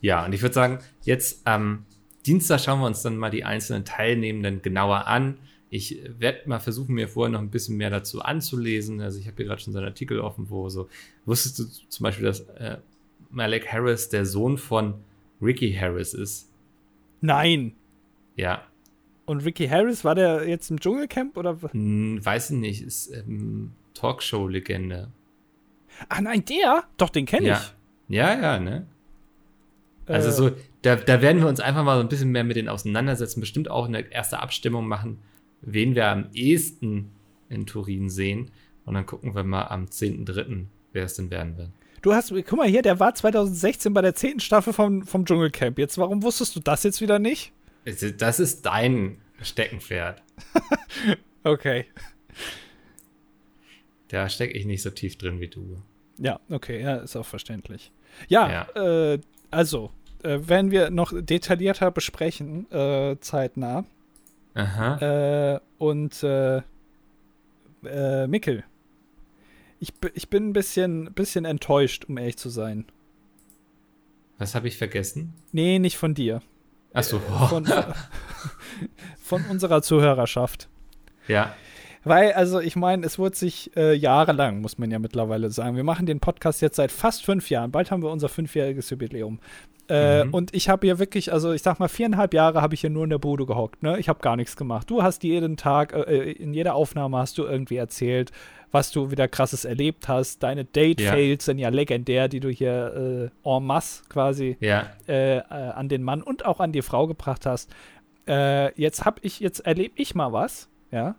Ja, und ich würde sagen, jetzt am Dienstag schauen wir uns dann mal die einzelnen Teilnehmenden genauer an. Ich werde mal versuchen, mir vorher noch ein bisschen mehr dazu anzulesen. Also ich habe hier gerade schon so einen Artikel offen, wo so, wusstest du zum Beispiel, dass äh, Malek Harris der Sohn von Ricky Harris ist? Nein. Ja, und Ricky Harris, war der jetzt im Dschungelcamp oder? Hm, weiß ich nicht, ist ähm, Talkshow-Legende. Ah nein, der? Doch, den kenne ja. ich. Ja, ja, ne? Äh, also so, da, da werden wir uns einfach mal so ein bisschen mehr mit denen auseinandersetzen, bestimmt auch eine erste Abstimmung machen, wen wir am ehesten in Turin sehen. Und dann gucken wir mal am 10.3., wer es denn werden wird. Du hast, guck mal hier, der war 2016 bei der 10. Staffel vom, vom Dschungelcamp. Jetzt, warum wusstest du das jetzt wieder nicht? Das ist dein Steckenpferd. [laughs] okay. Da stecke ich nicht so tief drin wie du. Ja, okay, ja, ist auch verständlich. Ja, ja. Äh, also, äh, werden wir noch detaillierter besprechen, äh, zeitnah. Aha. Äh, und äh, äh, Mickel, ich, ich bin ein bisschen, bisschen enttäuscht, um ehrlich zu sein. Was habe ich vergessen? Nee, nicht von dir. Achso. Von, [laughs] von unserer Zuhörerschaft. Ja. Weil, also ich meine, es wurde sich äh, jahrelang, muss man ja mittlerweile sagen. Wir machen den Podcast jetzt seit fast fünf Jahren. Bald haben wir unser fünfjähriges Jubiläum. Äh, mhm. Und ich habe hier wirklich, also ich sag mal, viereinhalb Jahre habe ich hier nur in der Bude gehockt. Ne? Ich habe gar nichts gemacht. Du hast jeden Tag, äh, äh, in jeder Aufnahme hast du irgendwie erzählt, was du wieder krasses erlebt hast. Deine Date-Fails ja. sind ja legendär, die du hier äh, en masse quasi ja. äh, äh, an den Mann und auch an die Frau gebracht hast. Äh, jetzt habe ich, jetzt erlebe ich mal was, ja,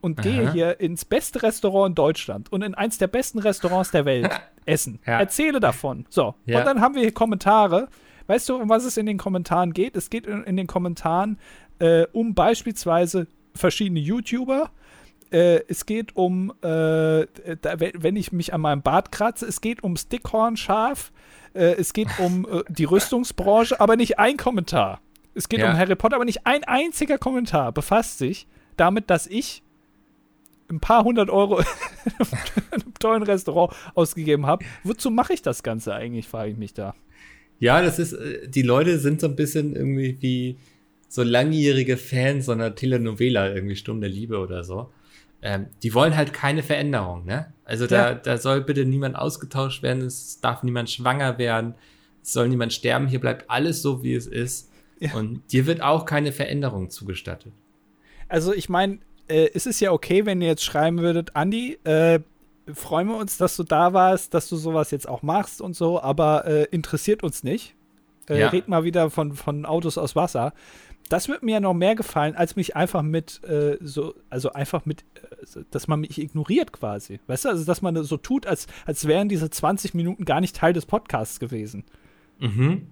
und Aha. gehe hier ins beste Restaurant in Deutschland und in eins der besten Restaurants der Welt [laughs] essen. Ja. Erzähle davon. So. Und dann haben wir hier Kommentare. Weißt du, um was es in den Kommentaren geht? Es geht in, in den Kommentaren äh, um beispielsweise verschiedene YouTuber, äh, es geht um, äh, da, wenn ich mich an meinem Bart kratze, es geht um Stickhorn-Schaf, äh, es geht um äh, die Rüstungsbranche, aber nicht ein Kommentar. Es geht ja. um Harry Potter, aber nicht ein einziger Kommentar befasst sich damit, dass ich ein paar hundert Euro [laughs] in einem tollen Restaurant ausgegeben habe. Wozu mache ich das Ganze eigentlich, frage ich mich da. Ja, das ist, äh, die Leute sind so ein bisschen irgendwie wie so langjährige Fans so einer Telenovela, irgendwie Sturm der Liebe oder so ähm, die wollen halt keine Veränderung, ne? Also da, ja. da soll bitte niemand ausgetauscht werden, es darf niemand schwanger werden, es soll niemand sterben, hier bleibt alles so, wie es ist. Ja. Und dir wird auch keine Veränderung zugestattet. Also ich meine, äh, es ist ja okay, wenn ihr jetzt schreiben würdet, Andi, äh, freuen wir uns, dass du da warst, dass du sowas jetzt auch machst und so, aber äh, interessiert uns nicht. Äh, ja. Red mal wieder von, von Autos aus Wasser das wird mir ja noch mehr gefallen, als mich einfach mit äh, so, also einfach mit, äh, dass man mich ignoriert quasi. Weißt du, also dass man so tut, als, als wären diese 20 Minuten gar nicht Teil des Podcasts gewesen. Mhm.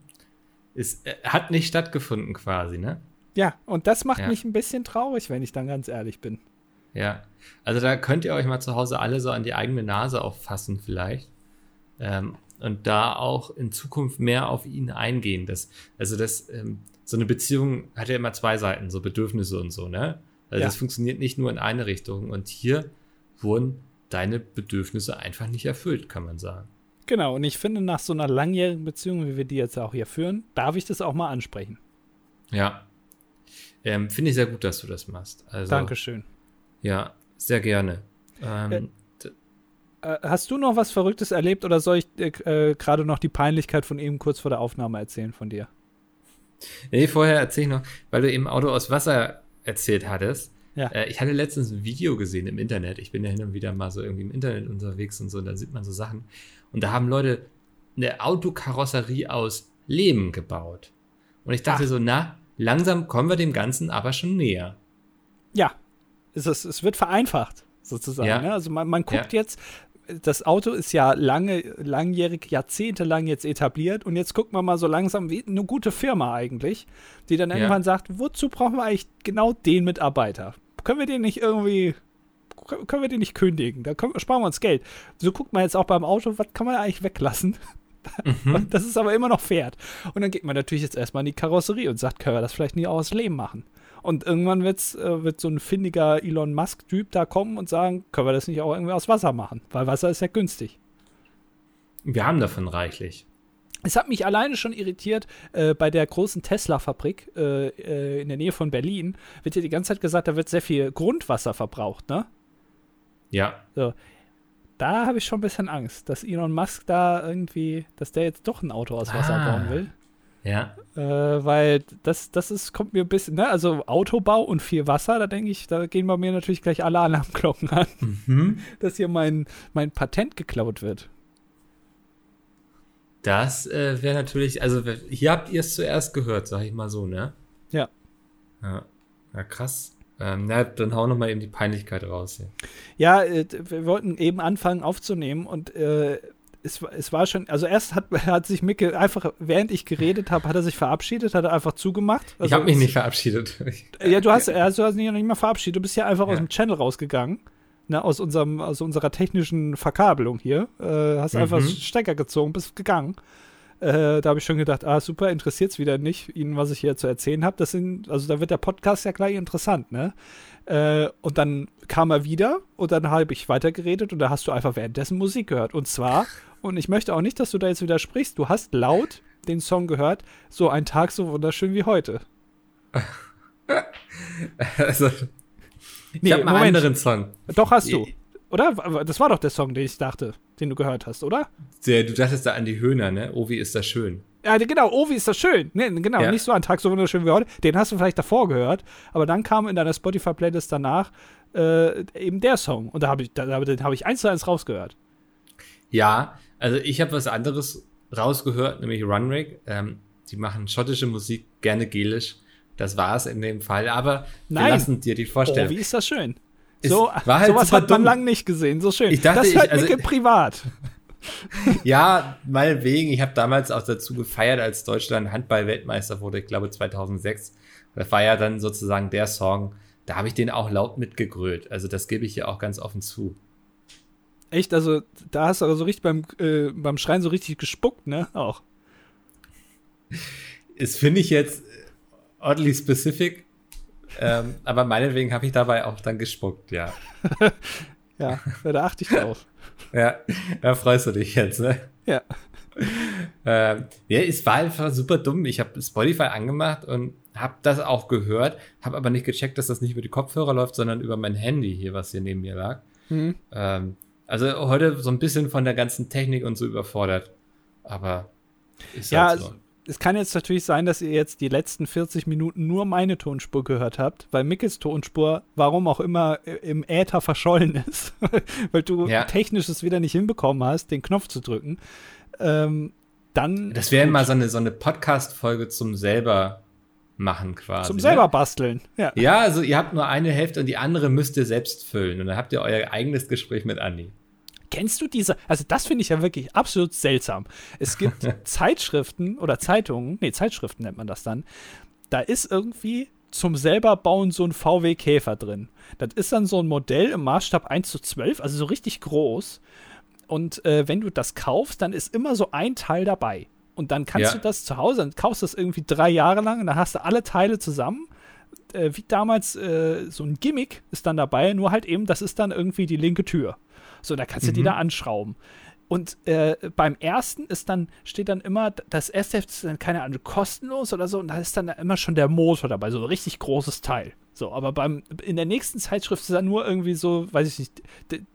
es äh, hat nicht stattgefunden quasi, ne? Ja, und das macht Ja. mich ein bisschen traurig, wenn ich dann ganz ehrlich bin. Ja. Also da könnt ihr euch mal zu Hause alle so an die eigene Nase auffassen vielleicht. Ähm, und da auch in Zukunft mehr auf ihn eingehen. Das, also das, ähm, so eine Beziehung hat ja immer zwei Seiten, so Bedürfnisse und so, ne? Also Ja. das funktioniert nicht nur in eine Richtung. Und hier wurden deine Bedürfnisse einfach nicht erfüllt, kann man sagen. Genau, und ich finde, nach so einer langjährigen Beziehung, wie wir die jetzt auch hier führen, darf ich das auch mal ansprechen. Ja. Ähm, Finde ich sehr gut, dass du das machst. Also, Dankeschön. Ja, sehr gerne. Ähm, d- Äh, hast du noch was Verrücktes erlebt oder soll ich äh, äh, gerade noch die Peinlichkeit von eben kurz vor der Aufnahme erzählen von dir? Nee, vorher erzähl ich noch, weil du eben Auto aus Wasser erzählt hattest. Ja. Äh, ich hatte letztens ein Video gesehen im Internet. Ich bin ja hin und wieder mal so irgendwie im Internet unterwegs und so, da sieht man so Sachen. Und da haben Leute eine Autokarosserie aus Lehm gebaut. Und ich dachte Ach. so, na, langsam kommen wir dem Ganzen aber schon näher. Ja, es, ist, es wird vereinfacht, sozusagen. Ja. Ne? Also man, man guckt jetzt, das Auto ist ja lange, langjährig, jahrzehntelang jetzt etabliert und jetzt guckt man mal so langsam, wie eine gute Firma eigentlich, die dann Ja. irgendwann sagt, wozu brauchen wir eigentlich genau den Mitarbeiter? Können wir den nicht irgendwie, können wir den nicht kündigen? Da können, sparen wir uns Geld. So guckt man jetzt auch beim Auto, was kann man eigentlich weglassen? Mhm. [laughs] Das ist aber immer noch fährt. Und dann geht man natürlich jetzt erstmal in die Karosserie und sagt, können wir das vielleicht nicht auch aus Lehm machen? Und irgendwann wird's, äh, wird so ein findiger Elon Musk-Typ da kommen und sagen, können wir das nicht auch irgendwie aus Wasser machen? Weil Wasser ist ja günstig. Wir haben davon reichlich. Es hat mich alleine schon irritiert, äh, bei der großen Tesla-Fabrik äh, äh, in der Nähe von Berlin wird ja die ganze Zeit gesagt, da wird sehr viel Grundwasser verbraucht, ne? Ja. Da habe ich schon ein bisschen Angst, dass Elon Musk da irgendwie, dass der jetzt doch ein Auto aus Wasser Ah. bauen will. Ja. Äh, weil das, das ist, kommt mir ein bisschen, ne? Also Autobau und viel Wasser, da denke ich, da gehen bei mir natürlich gleich alle Alarmglocken an, Mhm. [laughs] dass hier mein, mein Patent geklaut wird. Das äh, wäre natürlich, also hier habt ihr es zuerst gehört, sag ich mal so, ne? Ja. Ja, ja krass. Ähm, na, dann hau noch mal eben die Peinlichkeit raus hier. Ja, äh, wir wollten eben anfangen aufzunehmen und äh, es, es war schon, also erst hat, [laughs] hat sich Micke einfach, während ich geredet habe, hat er sich verabschiedet, hat er einfach zugemacht. Also ich habe mich nicht verabschiedet. [laughs] Ja, du hast, also du hast dich noch nicht mal verabschiedet, du bist ja einfach aus Ja. dem Channel rausgegangen. Ne, aus, unserem, aus unserer technischen Verkabelung hier. Äh, hast Mhm. einfach Stecker gezogen, bist gegangen. Äh, da habe ich schon gedacht, ah, super, interessiert es wieder nicht, Ihnen, was ich hier zu erzählen habe. Das sind, also da wird der Podcast ja gleich interessant, ne? Äh, und dann kam er wieder und dann habe ich weitergeredet und da hast du einfach währenddessen Musik gehört. Und zwar, und ich möchte auch nicht, dass du da jetzt widersprichst, du hast laut den Song gehört, so ein Tag so wunderschön wie heute. [laughs] also, ich Nee, habe einen Moment. anderen Song. Doch hast du. Oder? Das war doch der Song, den ich dachte, den du gehört hast, oder? Der, du dachtest da an die Höhner, ne? Oh, wie ist das schön. Ja, genau. Oh, wie ist das schön. Nee, genau, Ja. nicht so ein Tag so wunderschön wie heute. Den hast du vielleicht davor gehört, aber dann kam in deiner Spotify-Playlist danach äh, eben der Song. Und da habe ich, da- den habe ich eins zu eins rausgehört. Ja, also ich habe was anderes rausgehört, nämlich Runrig. Ähm, die machen schottische Musik, gerne gelisch. Das war es in dem Fall, aber Nein. wir lassen dir die Oh, vorstellen. wie ist das schön. Es So, war halt sowas hat man lang nicht gesehen. So schön. Ich dachte, das ich- hört also- Micke privat. [laughs] Ja, meinetwegen. Ich habe damals auch dazu gefeiert, als Deutschland Handball-Weltmeister wurde, ich glaube 2006. Das war ja dann sozusagen der Song. Da habe ich den auch laut mitgegrölt. Also das gebe ich ja auch ganz offen zu. Echt, also da hast du aber so richtig beim, äh, beim Schreien so richtig gespuckt, ne? Auch. Das finde ich jetzt oddly specific. ähm, aber meinetwegen habe ich dabei auch dann gespuckt, ja. [laughs] Ja, ja, da achte ich drauf. [laughs] Ja, da freust du dich jetzt, ne? Ja. [laughs] Ähm, ja, es war einfach super dumm. Ich habe Spotify angemacht und habe das auch gehört, habe aber nicht gecheckt, dass das nicht über die Kopfhörer läuft, sondern über mein Handy hier, was hier neben mir lag. Mhm. Ähm, also heute so ein bisschen von der ganzen Technik und so überfordert. Aber ist Ja, halt so. es kann jetzt natürlich sein, dass ihr jetzt die letzten 40 Minuten nur meine Tonspur gehört habt, weil Mickes Tonspur, warum auch immer, im Äther verschollen [laughs] ist, weil du Ja. technisch es wieder nicht hinbekommen hast, den Knopf zu drücken. Ähm, dann Das wäre mal so eine, so eine Podcast-Folge zum selber machen quasi. zum ne? selber basteln. Ja. Ja, also ihr habt nur eine Hälfte und die andere müsst ihr selbst füllen. Und dann habt ihr euer eigenes Gespräch mit Andi. Kennst du diese? Also, das finde ich ja wirklich absolut seltsam. Es gibt [laughs] Zeitschriften oder Zeitungen, nee, Zeitschriften nennt man das dann. Da ist irgendwie zum selber bauen so ein VW Käfer drin. Das ist dann so ein Modell im Maßstab 1 zu 12, also so richtig groß. Und äh, wenn du das kaufst, dann ist immer so ein Teil dabei. Und dann kannst ja. du das zu Hause, dann kaufst du das irgendwie drei Jahre lang und dann hast du alle Teile zusammen. Äh, wie damals äh, so ein Gimmick ist dann dabei, nur halt eben, das ist dann irgendwie die linke Tür. So, da kannst du die mhm. da anschrauben. Und äh, beim ersten ist dann, steht dann immer, das erste ist dann, keine Ahnung, kostenlos oder so, und da ist dann immer schon der Motor dabei, so ein richtig großes Teil. So, aber beim, in der nächsten Zeitschrift ist dann nur irgendwie so, weiß ich nicht,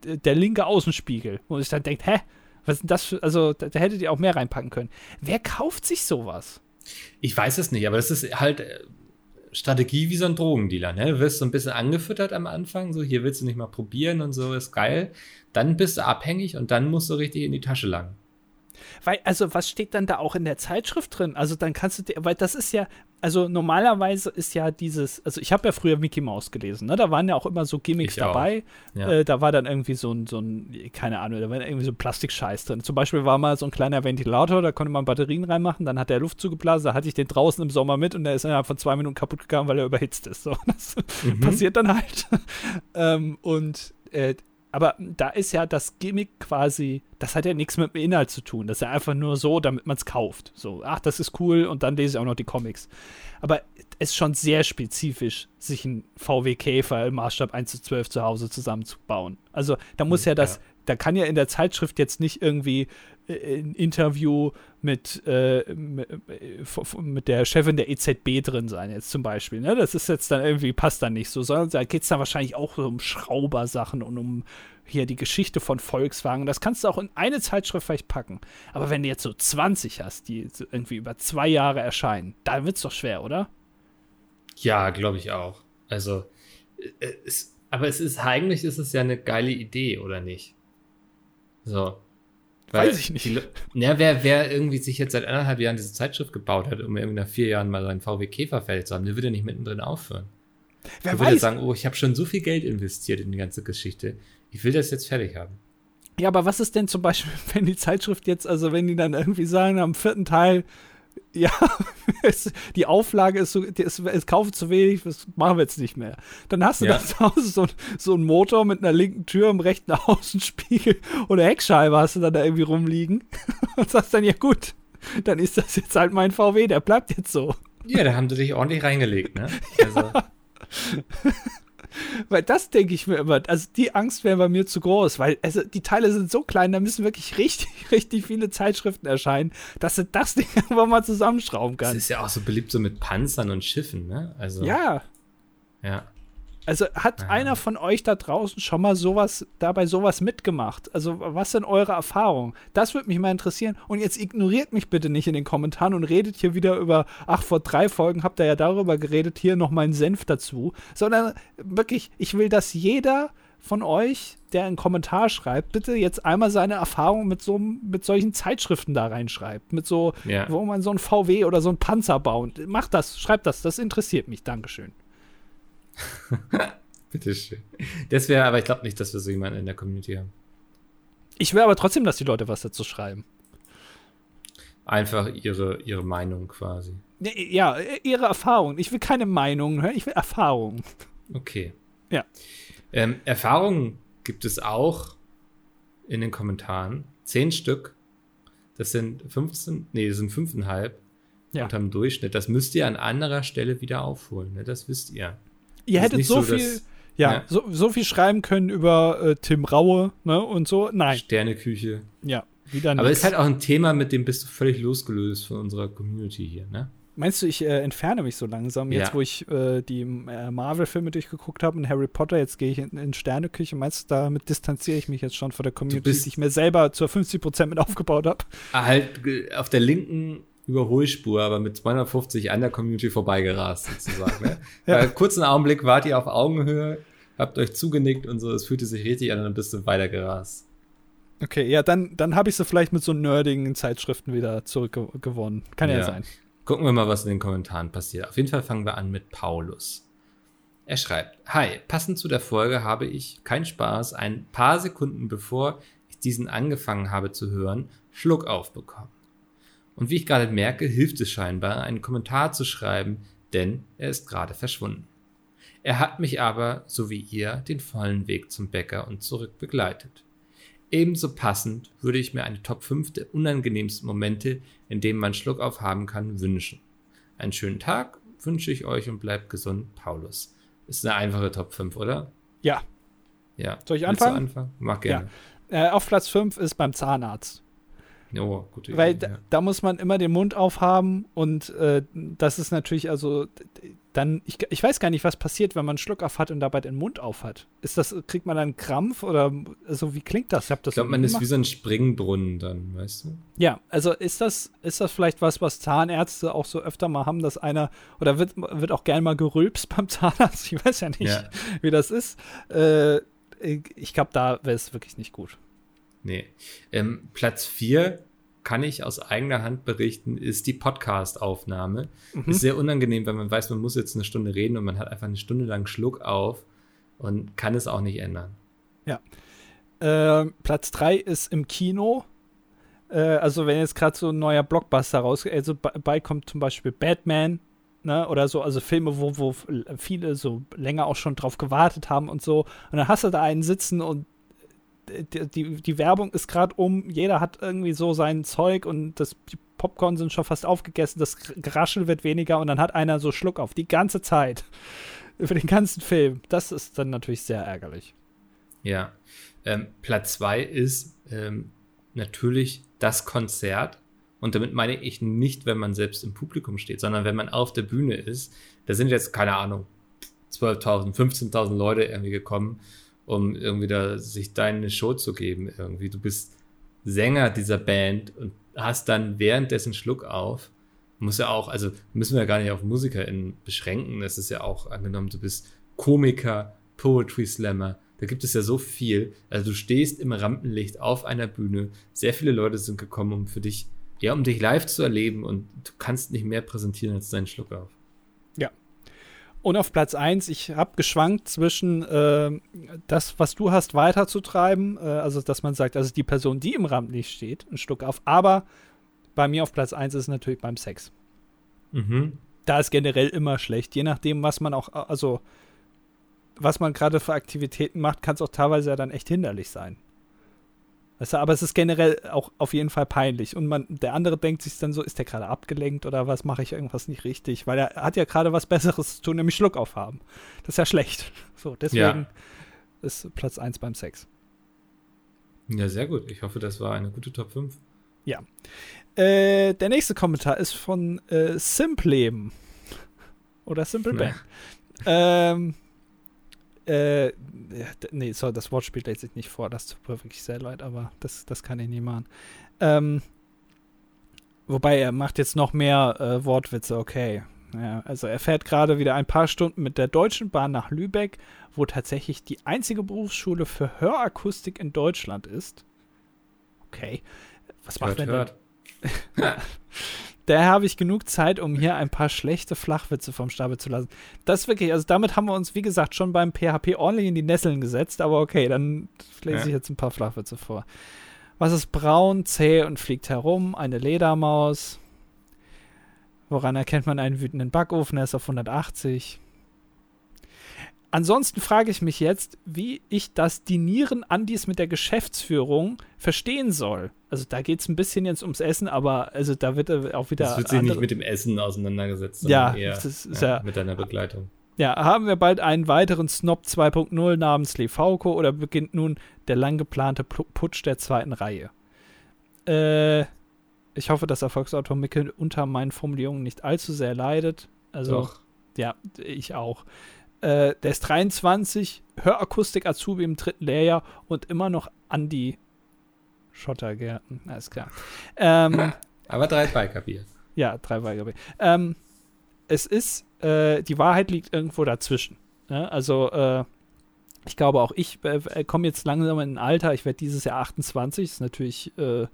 der linke Außenspiegel, wo ich dann denke, hä, was ist das für, also da, da hättet ihr auch mehr reinpacken können. Wer kauft sich sowas? Ich weiß es nicht, aber das ist halt äh, Strategie wie so ein Drogendealer, ne? Du wirst so ein bisschen angefüttert am Anfang, so hier willst du nicht mal probieren und so, ist geil. Dann bist du abhängig und dann musst du richtig in die Tasche langen. Weil, also, was steht dann da auch in der Zeitschrift drin? Also, dann kannst du dir, weil das ist ja, also normalerweise ist ja dieses, also ich habe ja früher Mickey Mouse gelesen, ne? Da waren ja auch immer so Gimmicks ich dabei. Ja. Äh, da war dann irgendwie so ein, so ein, keine Ahnung, da war irgendwie so ein Plastikscheiß drin. Zum Beispiel war mal so ein kleiner Ventilator, da konnte man Batterien reinmachen, dann hat der Luft zugeblasen, da hatte ich den draußen im Sommer mit und der ist innerhalb von zwei Minuten kaputt gegangen, weil er überhitzt ist. So, [laughs] das mhm. passiert dann halt. [laughs] ähm, und äh, aber da ist ja das Gimmick quasi, das hat ja nichts mit dem Inhalt zu tun. Das ist ja einfach nur so, damit man es kauft. So, ach, das ist cool und dann lese ich auch noch die Comics. Aber es ist schon sehr spezifisch, sich ein VW Käfer im Maßstab 1 zu 12 zu Hause zusammenzubauen. Also da muss ja das. Da kann ja in der Zeitschrift jetzt nicht irgendwie äh, ein Interview mit, äh, mit der Chefin der EZB drin sein, jetzt zum Beispiel. Ne? Das ist jetzt dann irgendwie, passt dann nicht so, sondern da geht es dann wahrscheinlich auch um Schraubersachen und um hier die Geschichte von Volkswagen. Das kannst du auch in eine Zeitschrift vielleicht packen. Aber wenn du jetzt so 20 hast, die irgendwie über zwei Jahre erscheinen, da wird es doch schwer, oder? Ja, glaube ich auch. Also, äh, es, aber es ist eigentlich ist es ja eine geile Idee, oder nicht? So. Weil Weiß ich nicht. Die, ja, wer, wer irgendwie sich jetzt seit anderthalb Jahren diese Zeitschrift gebaut hat, um irgendwie nach vier Jahren mal seinen VW Käferfeld zu haben, der würde nicht mittendrin aufhören. Wer der weiß. würde sagen, oh, ich habe schon so viel Geld investiert in die ganze Geschichte. Ich will das jetzt fertig haben. Ja, aber was ist denn zum Beispiel, [laughs] wenn die Zeitschrift jetzt, also wenn die dann irgendwie sagen, am vierten Teil, ja, [laughs] es, die Auflage ist so, es, es kaufen zu wenig, das machen wir jetzt nicht mehr. Dann hast du ja. da [laughs] zu Hause so, so einen Motor mit einer linken Tür im rechten [laughs] Außenspiegel oder Heckscheibe hast du dann da irgendwie rumliegen und sagst dann, ja gut, dann ist das jetzt halt mein VW, der bleibt jetzt so. Ja, da haben sie dich ordentlich reingelegt, ne? Also. Weil das denke ich mir immer, also die Angst wäre bei mir zu groß, weil also die Teile sind so klein, da müssen wirklich richtig, [laughs] richtig viele Zeitschriften erscheinen, dass du das [laughs] Ding einfach mal zusammenschrauben kannst. Das ist ja auch so beliebt so mit Panzern und Schiffen, ne? Also. Ja. Ja. Also hat ja. einer von euch da draußen schon mal sowas, dabei sowas mitgemacht? Also was sind eure Erfahrungen? Das würde mich mal interessieren. Und jetzt ignoriert mich bitte nicht in den Kommentaren und redet hier wieder über, ach, vor drei Folgen habt ihr ja darüber geredet, hier noch meinen Senf dazu. Sondern wirklich, ich will, dass jeder von euch, der einen Kommentar schreibt, bitte jetzt einmal seine Erfahrung mit so mit solchen Zeitschriften da reinschreibt. Mit so, ja. wo man so ein VW oder so ein Panzer baut. Macht das, schreibt das, das interessiert mich. Dankeschön. [laughs] Bitteschön. Das wäre, aber ich glaube nicht, dass wir so jemanden in der Community haben. Ich will aber trotzdem, dass die Leute was dazu schreiben. Einfach ihre, ihre Meinung quasi. Ja, ihre Erfahrung. Ich will keine Meinung, ich will Erfahrung. Okay. Ja. Ähm, Erfahrungen gibt es auch in den Kommentaren. Zehn Stück. Das sind 15, nee, das sind fünfeinhalb ja. unterm Durchschnitt. Das müsst ihr an anderer Stelle wieder aufholen. Ne? Das wisst ihr ihr hättet so, so viel, ja, ja, So, so viel schreiben können über äh, Tim Raue, ne, und so. Nein. Sterneküche. Ja, wieder Aber es ist halt auch ein Thema, mit dem bist du völlig losgelöst von unserer Community hier, ne? Meinst du, ich äh, entferne mich so langsam, jetzt ja. wo ich äh, die äh, Marvel-Filme durchgeguckt habe und Harry Potter, jetzt gehe ich in, in Sterneküche, meinst du, damit distanziere ich mich jetzt schon von der Community, die ich mir selber zur 50% mit aufgebaut habe? Halt auf der linken Überholspur, aber mit 250 an der Community vorbeigerast, sozusagen. Ne? [laughs] ja. Bei kurzen Augenblick wart ihr auf Augenhöhe, habt euch zugenickt und so, es fühlte sich richtig an und dann bist du weitergerast. Okay, ja, dann, dann habe ich sie vielleicht mit so nerdigen Zeitschriften wieder zurückgewonnen. Kann ja. ja sein. Gucken wir mal, was in den Kommentaren passiert. Auf jeden Fall fangen wir an mit Paulus. Er schreibt: Hi, passend zu der Folge habe ich keinen Spaß. Ein paar Sekunden bevor diesen angefangen habe zu hören, Schluck aufbekommen. Und wie ich gerade merke, hilft es scheinbar, einen Kommentar zu schreiben, denn er ist gerade verschwunden. Er hat mich aber, so wie ihr, den vollen Weg zum Bäcker und zurück begleitet. Ebenso passend würde ich mir eine Top 5 der unangenehmsten Momente, in denen man Schluck auf haben kann, wünschen. Einen schönen Tag wünsche ich euch und bleibt gesund, Paulus. Ist eine einfache Top 5, oder? Ja. Ja. Soll ich anfangen? anfangen? Mach gerne. Ja. Äh, auf Platz 5 ist beim Zahnarzt. Oh, gute Weil Idee, da, ja. da muss man immer den Mund aufhaben und äh, das ist natürlich, also dann, ich, ich weiß gar nicht, was passiert, wenn man einen Schluck auf hat und dabei den Mund auf hat. Ist das, kriegt man dann Krampf oder also wie klingt das? Ich das Ich glaube, man ist gemacht. wie so ein Springbrunnen dann, weißt du? Ja, also ist das, ist das vielleicht was, was Zahnärzte auch so öfter mal haben, dass einer, oder wird, wird auch gerne mal gerülpst beim Zahnarzt? [laughs] Ich weiß ja nicht, Ja. wie das ist. Äh, ich glaube, da wäre es wirklich nicht gut. Nee. Ähm, Platz 4 kann ich aus eigener Hand berichten, ist die Podcast-Aufnahme. Mhm. Ist sehr unangenehm, weil man weiß, man muss jetzt eine Stunde reden und man hat einfach eine Stunde lang Schluck auf und kann es auch nicht ändern. Äh, Platz 3 ist im Kino. Äh, also, wenn jetzt gerade so ein neuer Blockbuster rausgeht, also bei kommt zum Beispiel Batman, ne, oder so, also Filme, wo, wo viele so länger auch schon drauf gewartet haben und so. Und dann hast du da einen sitzen und die, die, Werbung ist gerade um, jeder hat irgendwie so sein Zeug und das, die Popcorn sind schon fast aufgegessen, das Geraschel wird weniger und dann hat einer so Schluck auf die ganze Zeit. [laughs] Für den ganzen Film. Das ist dann natürlich sehr ärgerlich. Ja. Ähm, Platz 2 ist ähm, natürlich das Konzert. Und damit meine ich nicht, wenn man selbst im Publikum steht, sondern wenn man auf der Bühne ist. Da sind jetzt, keine Ahnung, 12.000, 15.000 Leute irgendwie gekommen, um irgendwie da sich deine Show zu geben irgendwie. Du bist Sänger dieser Band und hast dann währenddessen Schluck auf. Muss ja auch, also müssen wir gar nicht auf MusikerInnen beschränken. Das ist ja auch angenommen, du bist Komiker, Poetry Slammer. Da gibt es ja so viel. Also du stehst im Rampenlicht auf einer Bühne. Sehr viele Leute sind gekommen, um für dich, ja, um dich live zu erleben und du kannst nicht mehr präsentieren als deinen Schluck auf. Und auf Platz 1, ich habe geschwankt zwischen äh, das, was du hast, weiterzutreiben, äh, also dass man sagt, also die Person, die im Rampenlicht steht, ein Stück auf, aber bei mir auf Platz 1 ist es natürlich beim Sex. Mhm. Da ist generell immer schlecht, je nachdem, was man auch, also was man gerade für Aktivitäten macht, kann es auch teilweise ja dann echt hinderlich sein. Weißt du, aber es ist generell auch auf jeden Fall peinlich. Und man, der andere denkt sich dann so, ist der gerade abgelenkt oder was, mache ich irgendwas nicht richtig? Weil er hat ja gerade was Besseres zu tun, nämlich Schluck aufhaben. Das ist ja schlecht. [laughs] So, deswegen ist Platz 1 beim Sex. Ja, sehr gut. Ich hoffe, das war eine gute Top 5. Äh, der nächste Kommentar ist von äh, Simpleben. Oder Simple Band. Ähm, äh, nee, sorry, das Wortspiel lädt sich nicht vor. Das tut mir wirklich sehr leid, aber das, das kann ich nicht machen. Ähm, wobei er macht jetzt noch mehr äh, Wortwitze, okay. Ja, also er fährt gerade wieder ein paar Stunden mit der Deutschen Bahn nach Lübeck, wo tatsächlich die einzige Berufsschule für Hörakustik in Deutschland ist. Okay. Was macht Hört, denn hört. [laughs] [laughs] da habe ich genug Zeit, um hier ein paar schlechte Flachwitze vom Stapel zu lassen. Das ist wirklich, also damit haben wir uns, wie gesagt, schon beim PHP ordentlich in die Nesseln gesetzt, aber okay, dann lese ich jetzt ein paar Flachwitze vor. Was ist braun, zäh und fliegt herum? Eine Ledermaus. Woran erkennt man einen wütenden Backofen? Er ist auf 180. Ansonsten frage ich mich jetzt, wie ich das Dinieren Andis mit der Geschäftsführung verstehen soll. Also da geht es ein bisschen jetzt ums Essen, aber also da wird er auch wieder. Das wird sich nicht mit dem Essen auseinandergesetzt, Ja, sondern eher das ist ja, ja- mit deiner Begleitung. Ja, haben wir bald einen weiteren Snob 2.0 namens Lefauco oder beginnt nun der lang geplante Pu- Putsch der zweiten Reihe? Äh, ich hoffe, dass Erfolgsautor Mickel unter meinen Formulierungen nicht allzu sehr leidet. Also, Doch. ja, ich auch. Äh, der ist 23, Hörakustik Azubi im dritten Lehrjahr und immer noch Andi Schottergärten. Alles klar. Ähm, Aber drei Beikerbier. ja, drei Weigerbe. Ähm, es ist, äh, die Wahrheit liegt irgendwo dazwischen. Ne? Also, äh, ich glaube auch ich äh, komme jetzt langsam in ein Alter, ich werde dieses Jahr 28, ist natürlich äh,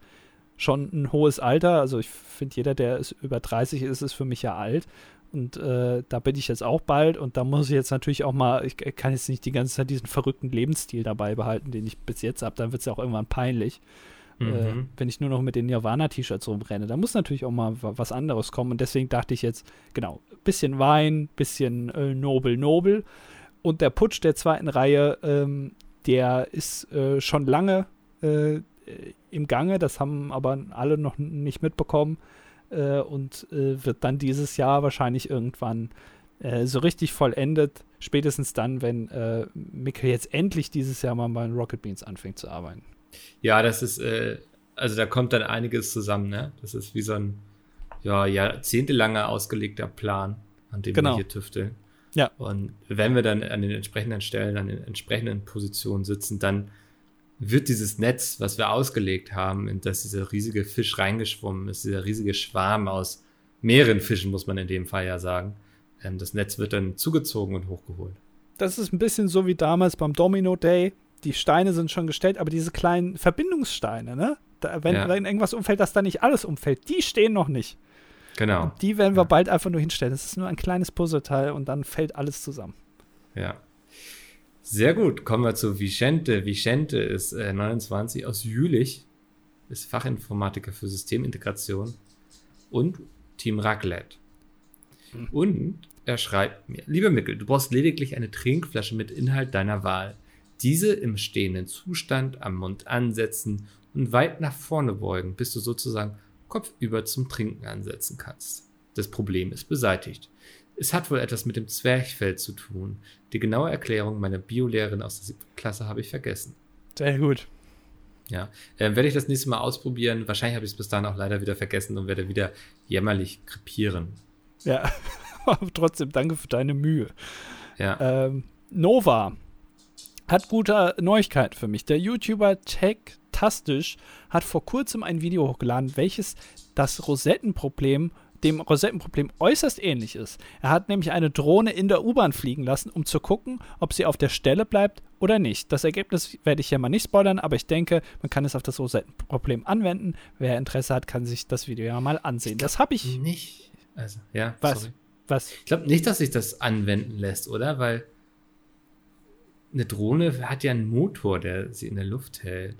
schon ein hohes Alter. Also ich finde, jeder, der ist über 30 ist, ist für mich ja alt. Und äh, da bin ich jetzt auch bald und da muss ich jetzt natürlich auch mal, ich kann jetzt nicht die ganze Zeit diesen verrückten Lebensstil dabei behalten, den ich bis jetzt habe, dann wird es ja auch irgendwann peinlich. Äh, mhm. Äh, wenn ich nur noch mit den Nirvana-T-Shirts rumrenne, da muss natürlich auch mal was anderes kommen. Und deswegen dachte ich jetzt, genau, bisschen Wein, bisschen äh, Nobel, Nobel. Und der Putsch der zweiten Reihe, ähm, der ist äh, schon lange äh, im Gange, das haben aber alle noch nicht mitbekommen äh, und äh, wird dann dieses Jahr wahrscheinlich irgendwann äh, so richtig vollendet. Spätestens dann, wenn äh, Mikkel jetzt endlich dieses Jahr mal bei Rocket Beans anfängt zu arbeiten. Ja, das ist, äh, also da kommt dann einiges zusammen, ne? Das ist wie so ein ja, jahrzehntelanger ausgelegter Plan, an dem genau. wir hier tüfteln. Ja. Und wenn wir dann an den entsprechenden Stellen, an den entsprechenden Positionen sitzen, dann wird dieses Netz, was wir ausgelegt haben, in das dieser riesige Fisch reingeschwommen ist, dieser riesige Schwarm aus mehreren Fischen, muss man in dem Fall ja sagen, ähm, das Netz wird dann zugezogen und hochgeholt. Das ist ein bisschen so wie damals beim Domino Day. Die Steine sind schon gestellt, aber diese kleinen Verbindungssteine, ne? Da, wenn, ja. wenn irgendwas umfällt, dass da nicht alles umfällt, die stehen noch nicht. Genau. Und die werden wir ja. bald einfach nur hinstellen. Das ist nur ein kleines Puzzleteil und dann fällt alles zusammen. Ja. Sehr gut, kommen wir zu Vicente. Vicente ist äh, 29 aus Jülich, ist Fachinformatiker für Systemintegration und Team Raclette. Mhm. Und er schreibt mir, lieber Mickel, du brauchst lediglich eine Trinkflasche mit Inhalt deiner Wahl. Diese im stehenden Zustand am Mund ansetzen und weit nach vorne beugen, bis du sozusagen kopfüber zum Trinken ansetzen kannst. Das Problem ist beseitigt. Es hat wohl etwas mit dem Zwerchfell zu tun. Die genaue Erklärung meiner Biolehrerin aus der siebten Klasse habe ich vergessen. Sehr gut. Ja, ähm, werde ich das nächste Mal ausprobieren. Wahrscheinlich habe ich es bis dahin auch leider wieder vergessen und werde wieder jämmerlich krepieren. Ja, [laughs] aber trotzdem danke für deine Mühe. Ja. Ähm, Nova hat gute Neuigkeiten für mich. Der YouTuber Tech-Tastisch hat vor kurzem ein Video hochgeladen, welches das Rosettenproblem dem Rosettenproblem äußerst ähnlich ist. Er hat nämlich eine Drohne in der U-Bahn fliegen lassen, um zu gucken, ob sie auf der Stelle bleibt oder nicht. Das Ergebnis werde ich ja mal nicht spoilern, aber ich denke, man kann es auf das Rosettenproblem anwenden. Wer Interesse hat, kann sich das Video ja mal ansehen. Das habe ich nicht. Also, ja, was? Sorry. Was? Ich glaube nicht, dass sich das anwenden lässt, oder? Weil eine Drohne hat ja einen Motor, der sie in der Luft hält.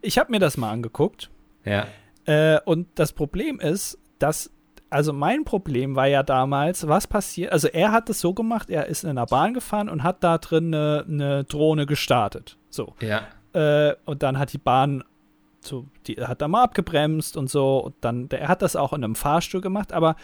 Ich habe mir das mal angeguckt. Ja. Äh, und das Problem ist, dass also mein Problem war ja damals, was passiert, also er hat es so gemacht, er ist in einer Bahn gefahren und hat da drin eine, eine Drohne gestartet. So. Ja. Äh, und dann hat die Bahn, so, die hat da mal abgebremst und so. Und dann, er hat das auch in einem Fahrstuhl gemacht, aber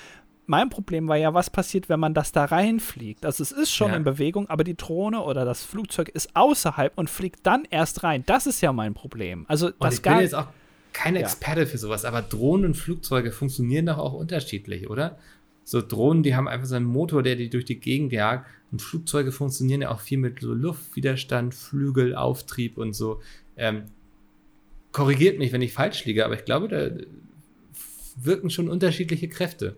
mein Problem war ja, was passiert, wenn man das da reinfliegt? Also es ist schon ja. in Bewegung, aber die Drohne oder das Flugzeug ist außerhalb und fliegt dann erst rein. Das ist ja mein Problem. Also und das ich bin jetzt auch kein Experte ja. für sowas, aber Drohnen und Flugzeuge funktionieren doch auch unterschiedlich, oder? So Drohnen, die haben einfach so einen Motor, der die durch die Gegend jagt. Und Flugzeuge funktionieren ja auch viel mit so Luftwiderstand, Flügel, Auftrieb und so. Ähm, korrigiert mich, wenn ich falsch liege, aber ich glaube, da wirken schon unterschiedliche Kräfte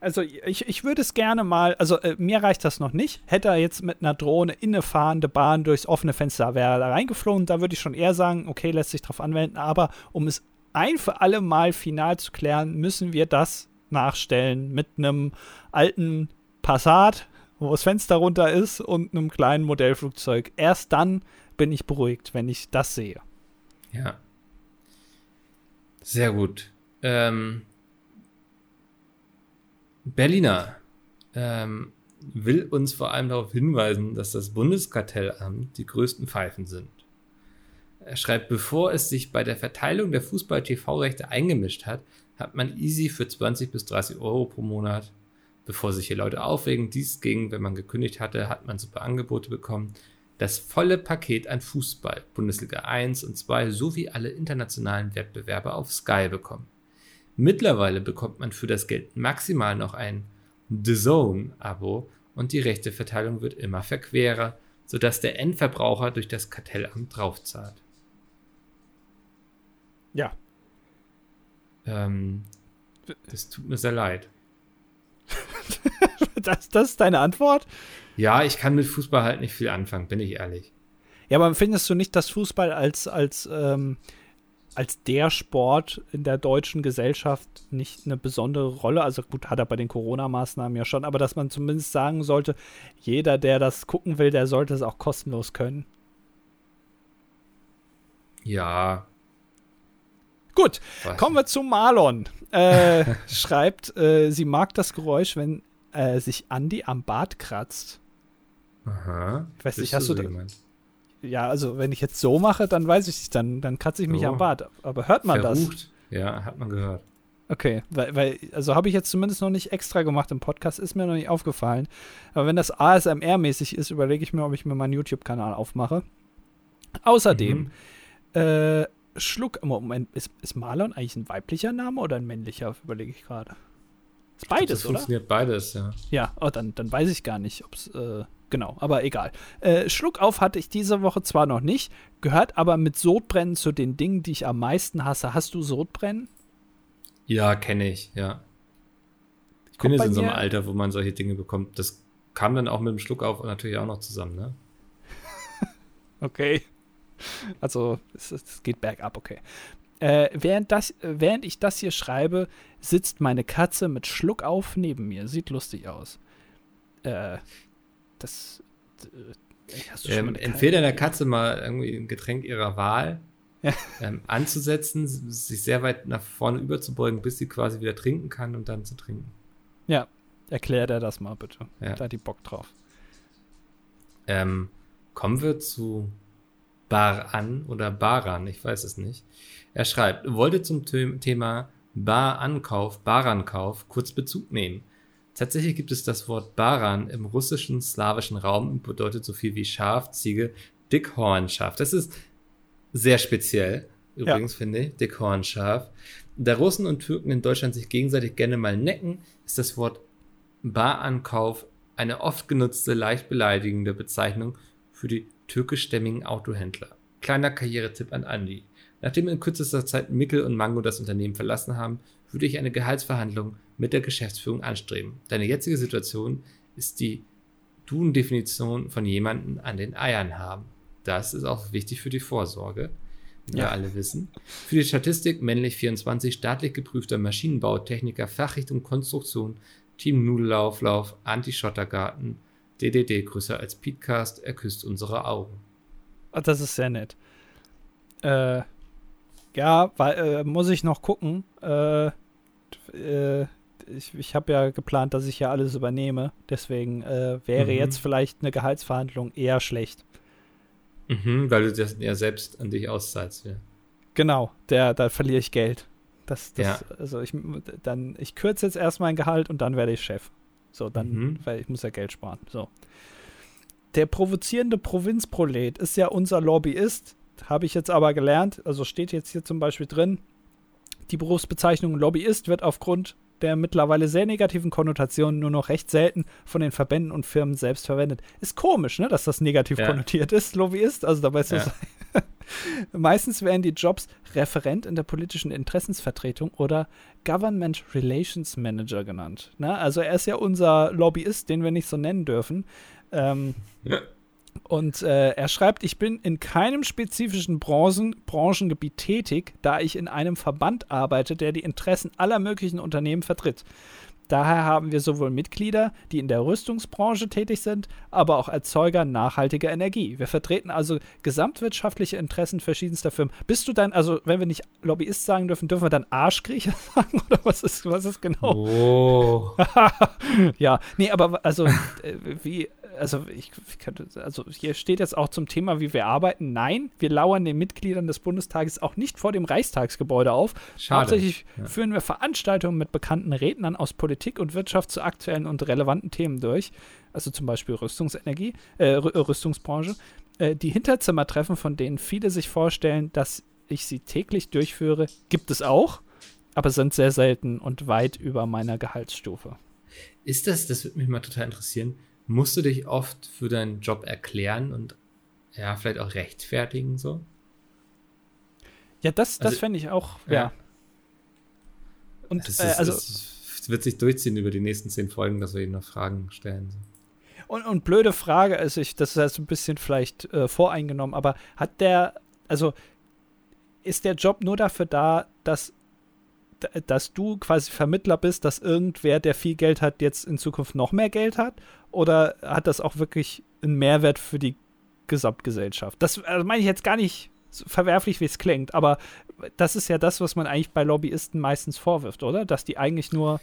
also ich, ich würde es gerne mal, also äh, mir reicht das noch nicht. Hätte er jetzt mit einer Drohne in eine fahrende Bahn durchs offene Fenster wäre da reingeflogen, da würde ich schon eher sagen, okay, lässt sich drauf anwenden, aber um es ein für alle Mal final zu klären, müssen wir das nachstellen mit einem alten Passat, wo das Fenster runter ist und einem kleinen Modellflugzeug. Erst dann bin ich beruhigt, wenn ich das sehe. Ja. Sehr gut. Ähm, Berliner ähm, will uns vor allem darauf hinweisen, dass das Bundeskartellamt die größten Pfeifen sind. Er schreibt, bevor es sich bei der Verteilung der Fußball-TV-Rechte eingemischt hat, hat man easy für 20 bis 30 Euro pro Monat, bevor sich hier Leute aufregen, dies ging, wenn man gekündigt hatte, hat man super Angebote bekommen, das volle Paket an Fußball, Bundesliga 1 und 2 sowie alle internationalen Wettbewerbe auf Sky bekommen. Mittlerweile bekommt man für das Geld maximal noch ein The Zone-Abo und die Rechteverteilung wird immer verquerer, sodass der Endverbraucher durch das Kartellamt draufzahlt. Ja. Ähm, das tut mir sehr leid. [laughs] das, das ist deine Antwort? Ja, ich kann mit Fußball halt nicht viel anfangen, bin ich ehrlich. Ja, aber findest du nicht, dass Fußball als, als ähm, als der Sport in der deutschen Gesellschaft nicht eine besondere Rolle. Also gut, hat er bei den Corona-Maßnahmen ja schon, aber dass man zumindest sagen sollte, jeder, der das gucken will, der sollte es auch kostenlos können. Ja. Gut, Was? kommen wir zu Marlon. Äh, [laughs] schreibt, äh, sie mag das Geräusch, wenn äh, sich Andy am Bart kratzt. Aha. Ich weiß nicht, hast du da, ja, also wenn ich jetzt so mache, dann weiß ich nicht, dann, dann kratze ich mich oh. am Bart. Aber hört man Verrucht. das? Ja, hat man gehört. Okay, weil, weil also habe ich jetzt zumindest noch nicht extra gemacht im Podcast, ist mir noch nicht aufgefallen. Aber wenn das ASMR-mäßig ist, überlege ich mir, ob ich mir meinen YouTube-Kanal aufmache. Außerdem, mhm. äh, Schluck, Moment, ist, ist Marlon eigentlich ein weiblicher Name oder ein männlicher, überlege ich gerade. Ist beides, das oder? funktioniert beides, ja. Ja, oh, dann, dann weiß ich gar nicht, ob es äh, genau, aber egal. Äh, Schluck auf hatte ich diese Woche zwar noch nicht, gehört aber mit Sodbrennen zu den Dingen, die ich am meisten hasse. Hast du Sodbrennen? Ja, kenne ich, ja. Ich bin jetzt in so einem Alter, wo man solche Dinge bekommt. Das kam dann auch mit dem Schluck auf natürlich auch noch zusammen, ne? [laughs] okay. Also, es, es, geht bergab, okay. Äh, während, das, während ich das hier schreibe, sitzt meine Katze mit Schluck auf neben mir. Sieht lustig aus. Äh, das. Äh, ähm, empfehle deiner Katze mal irgendwie ein Getränk ihrer Wahl ja. ähm, anzusetzen, sich sehr weit nach vorne überzubeugen, bis sie quasi wieder trinken kann und dann zu trinken. Ja, erklär dir das mal bitte. Ja. Da hat die Bock drauf. Ähm, kommen wir zu Baran oder Baran, ich weiß es nicht. Er schreibt, wollte zum Thema Barankauf, Barankauf kurz Bezug nehmen. Tatsächlich gibt es das Wort Baran im russischen slawischen Raum und bedeutet so viel wie Schaf, Ziege, Dickhornschaf. Das ist sehr speziell, übrigens ja. finde ich, Dickhornschaf. Da Russen und Türken in Deutschland sich gegenseitig gerne mal necken, ist das Wort Barankauf eine oft genutzte, leicht beleidigende Bezeichnung für die türkischstämmigen Autohändler. Kleiner Karrieretipp an Andi. Nachdem in kürzester Zeit Mickel und Mango das Unternehmen verlassen haben, würde ich eine Gehaltsverhandlung mit der Geschäftsführung anstreben. Deine jetzige Situation ist die Duden-Definition von jemanden an den Eiern haben. Das ist auch wichtig für die Vorsorge, wie ja. wir alle wissen. Für die Statistik männlich 24, staatlich geprüfter Maschinenbautechniker, Fachrichtung Konstruktion, Team Nudellauflauf, Anti-Schottergarten, DDD größer als Petecast, er küsst unsere Augen. Oh, das ist sehr nett. Äh, ja, weil, äh, muss ich noch gucken. Äh, äh, ich, ich habe ja geplant, dass ich ja alles übernehme. Deswegen äh, wäre mhm. jetzt vielleicht eine Gehaltsverhandlung eher schlecht. Mhm, weil du das ja selbst an dich auszahlst, ja. Genau, der, da verliere ich Geld. Das, das, ja. Also ich, dann, ich kürze jetzt erst mein Gehalt und dann werde ich Chef. So, dann, mhm. weil ich muss ja Geld sparen. So. Der provozierende Provinzprolet ist ja unser Lobbyist, habe ich jetzt aber gelernt. Also steht jetzt hier zum Beispiel drin, die Berufsbezeichnung Lobbyist wird aufgrund der mittlerweile sehr negativen Konnotationen nur noch recht selten von den Verbänden und Firmen selbst verwendet. Ist komisch, ne, dass das negativ ja. konnotiert ist, Lobbyist. Also dabei ist ja. so. [laughs] Meistens werden die Jobs Referent in der politischen Interessensvertretung oder Government Relations Manager genannt. Ne? Also er ist ja unser Lobbyist, den wir nicht so nennen dürfen. Ähm, ja. Und äh, er schreibt, ich bin in keinem spezifischen Branchen, Branchengebiet tätig, da ich in einem Verband arbeite, der die Interessen aller möglichen Unternehmen vertritt. Daher haben wir sowohl Mitglieder, die in der Rüstungsbranche tätig sind, aber auch Erzeuger nachhaltiger Energie. Wir vertreten also gesamtwirtschaftliche Interessen verschiedenster Firmen. Bist du dann, also wenn wir nicht Lobbyist sagen dürfen, dürfen wir dann Arschkriecher [laughs] sagen oder was ist, was ist genau? Oh. [laughs] ja, nee, aber also äh, wie, also ich, ich könnte, also hier steht jetzt auch zum Thema, wie wir arbeiten. Nein, wir lauern den Mitgliedern des Bundestages auch nicht vor dem Reichstagsgebäude auf. Schade. Hauptsächlich ja. führen wir Veranstaltungen mit bekannten Rednern aus Politik und Wirtschaft zu aktuellen und relevanten Themen durch. Also zum Beispiel Rüstungsenergie, äh, Rüstungsbranche. Äh, die Hinterzimmertreffen, von denen viele sich vorstellen, dass ich sie täglich durchführe, gibt es auch, aber sind sehr selten und weit über meiner Gehaltsstufe. Ist das, das würde mich mal total interessieren, musst du dich oft für deinen Job erklären und ja, vielleicht auch rechtfertigen so? Ja, das, das also, fände ich auch, ja. ja. Und es, ist, äh, also, es wird sich durchziehen über die nächsten zehn Folgen, dass wir ihnen noch Fragen stellen. Und, und blöde Frage, also ich, das ist jetzt ein bisschen vielleicht äh, voreingenommen, aber hat der, also ist der Job nur dafür da, dass, dass du quasi Vermittler bist, dass irgendwer, der viel Geld hat, jetzt in Zukunft noch mehr Geld hat? Oder hat das auch wirklich einen Mehrwert für die Gesamtgesellschaft? Das also meine ich jetzt gar nicht so verwerflich, wie es klingt, aber das ist ja das, was man eigentlich bei Lobbyisten meistens vorwirft, oder? Dass die eigentlich nur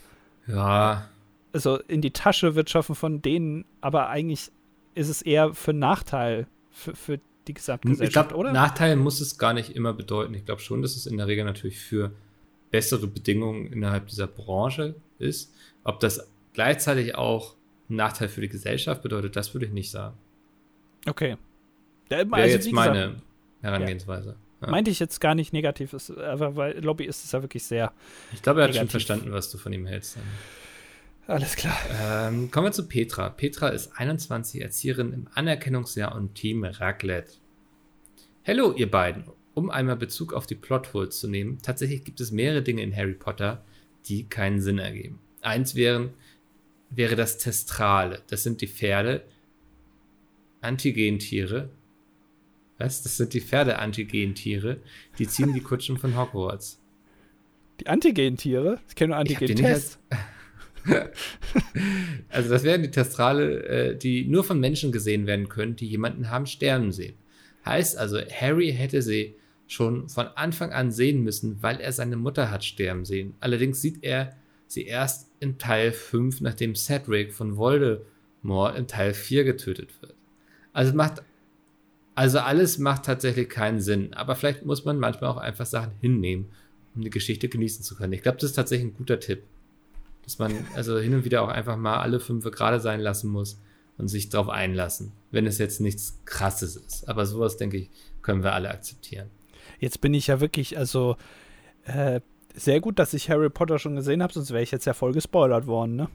ja. also in die Tasche wirtschaften von denen, aber eigentlich ist es eher für Nachteil für, für die Gesamtgesellschaft, ich glaub, oder? Nachteil muss es gar nicht immer bedeuten. Ich glaube schon, dass es in der Regel natürlich für bessere Bedingungen innerhalb dieser Branche ist. Ob das gleichzeitig auch ein Nachteil für die Gesellschaft bedeutet, das würde ich nicht sagen. Okay. Ja, also, Wäre jetzt meine Herangehensweise. Ja. Meinte ich jetzt gar nicht negativ, aber weil Lobby ist es ja wirklich sehr. Ich glaube, er hat negativ. schon verstanden, was du von ihm hältst. Alles klar. Ähm, kommen wir zu Petra. Petra ist 21, Erzieherin im Anerkennungsjahr und Team Raclette. Hallo, ihr beiden. Um einmal Bezug auf die Plotholes zu nehmen, tatsächlich gibt es mehrere Dinge in Harry Potter, die keinen Sinn ergeben. Eins wären, wäre das Testrale. Das sind die Pferde, Antigentiere. Was? Das sind die Pferde-Antigentiere. Die ziehen die Kutschen von Hogwarts. Die Antigentiere? Ich kenne nur Antigen-Tests. [laughs] also das wären die Testrale, äh, die nur von Menschen gesehen werden können, die jemanden haben sterben sehen. Heißt also, Harry hätte sie schon von Anfang an sehen müssen, weil er seine Mutter hat sterben sehen. Allerdings sieht er sie erst in Teil 5, nachdem Cedric von Voldemort in Teil 4 getötet wird. Also macht also alles macht tatsächlich keinen Sinn, aber vielleicht muss man manchmal auch einfach Sachen hinnehmen, um die Geschichte genießen zu können. Ich glaube, das ist tatsächlich ein guter Tipp dass man [laughs] also hin und wieder auch einfach mal alle fünf gerade sein lassen muss und sich darauf einlassen, wenn es jetzt nichts Krasses ist. Aber sowas, denke ich, können wir alle akzeptieren. Jetzt bin ich ja wirklich, also äh, sehr gut, dass ich Harry Potter schon gesehen habe, sonst wäre ich jetzt ja voll gespoilert worden, ne?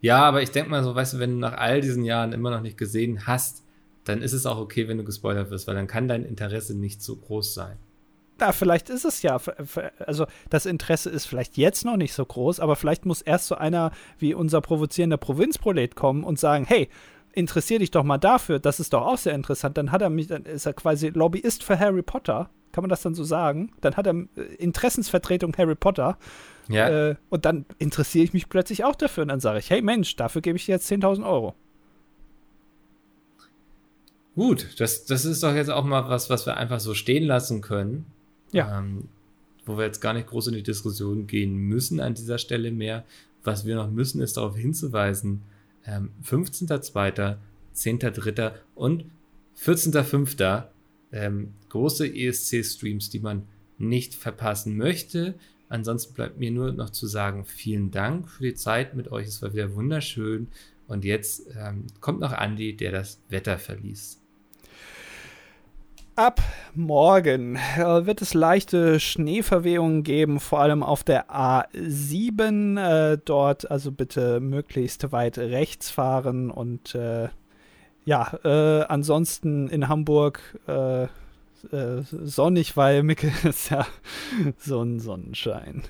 Ja, aber ich denke mal so, weißt du, wenn du nach all diesen Jahren immer noch nicht gesehen hast, dann ist es auch okay, wenn du gespoilert wirst, weil dann kann dein Interesse nicht so groß sein na, vielleicht ist es ja, also das Interesse ist vielleicht jetzt noch nicht so groß, aber vielleicht muss erst so einer wie unser provozierender Provinzprolet kommen und sagen, hey, interessier dich doch mal dafür, das ist doch auch sehr interessant. Dann hat er mich, dann ist er quasi Lobbyist für Harry Potter, kann man das dann so sagen? Dann hat er äh, Interessensvertretung Harry Potter. Ja. Äh, und dann interessiere ich mich plötzlich auch dafür und dann sage ich, hey Mensch, dafür gebe ich dir jetzt 10.000 Euro. Gut, das, das ist doch jetzt auch mal was, was wir einfach so stehen lassen können. Ja. Ähm, wo wir jetzt gar nicht groß in die Diskussion gehen müssen an dieser Stelle mehr. Was wir noch müssen, ist darauf hinzuweisen, ähm, 15.02., 10.03. und 14.05. Ähm, große ESC-Streams, die man nicht verpassen möchte. Ansonsten bleibt mir nur noch zu sagen, vielen Dank für die Zeit mit euch. Es war wieder wunderschön. Und jetzt ähm, kommt noch Andi, der das Wetter verliest. Ab morgen äh, wird es leichte Schneeverwehungen geben, vor allem auf der A7. Äh, dort also bitte möglichst weit rechts fahren und äh, ja, äh, ansonsten in Hamburg äh, äh, sonnig, weil Micke [laughs] ist ja so ein Sonnenschein.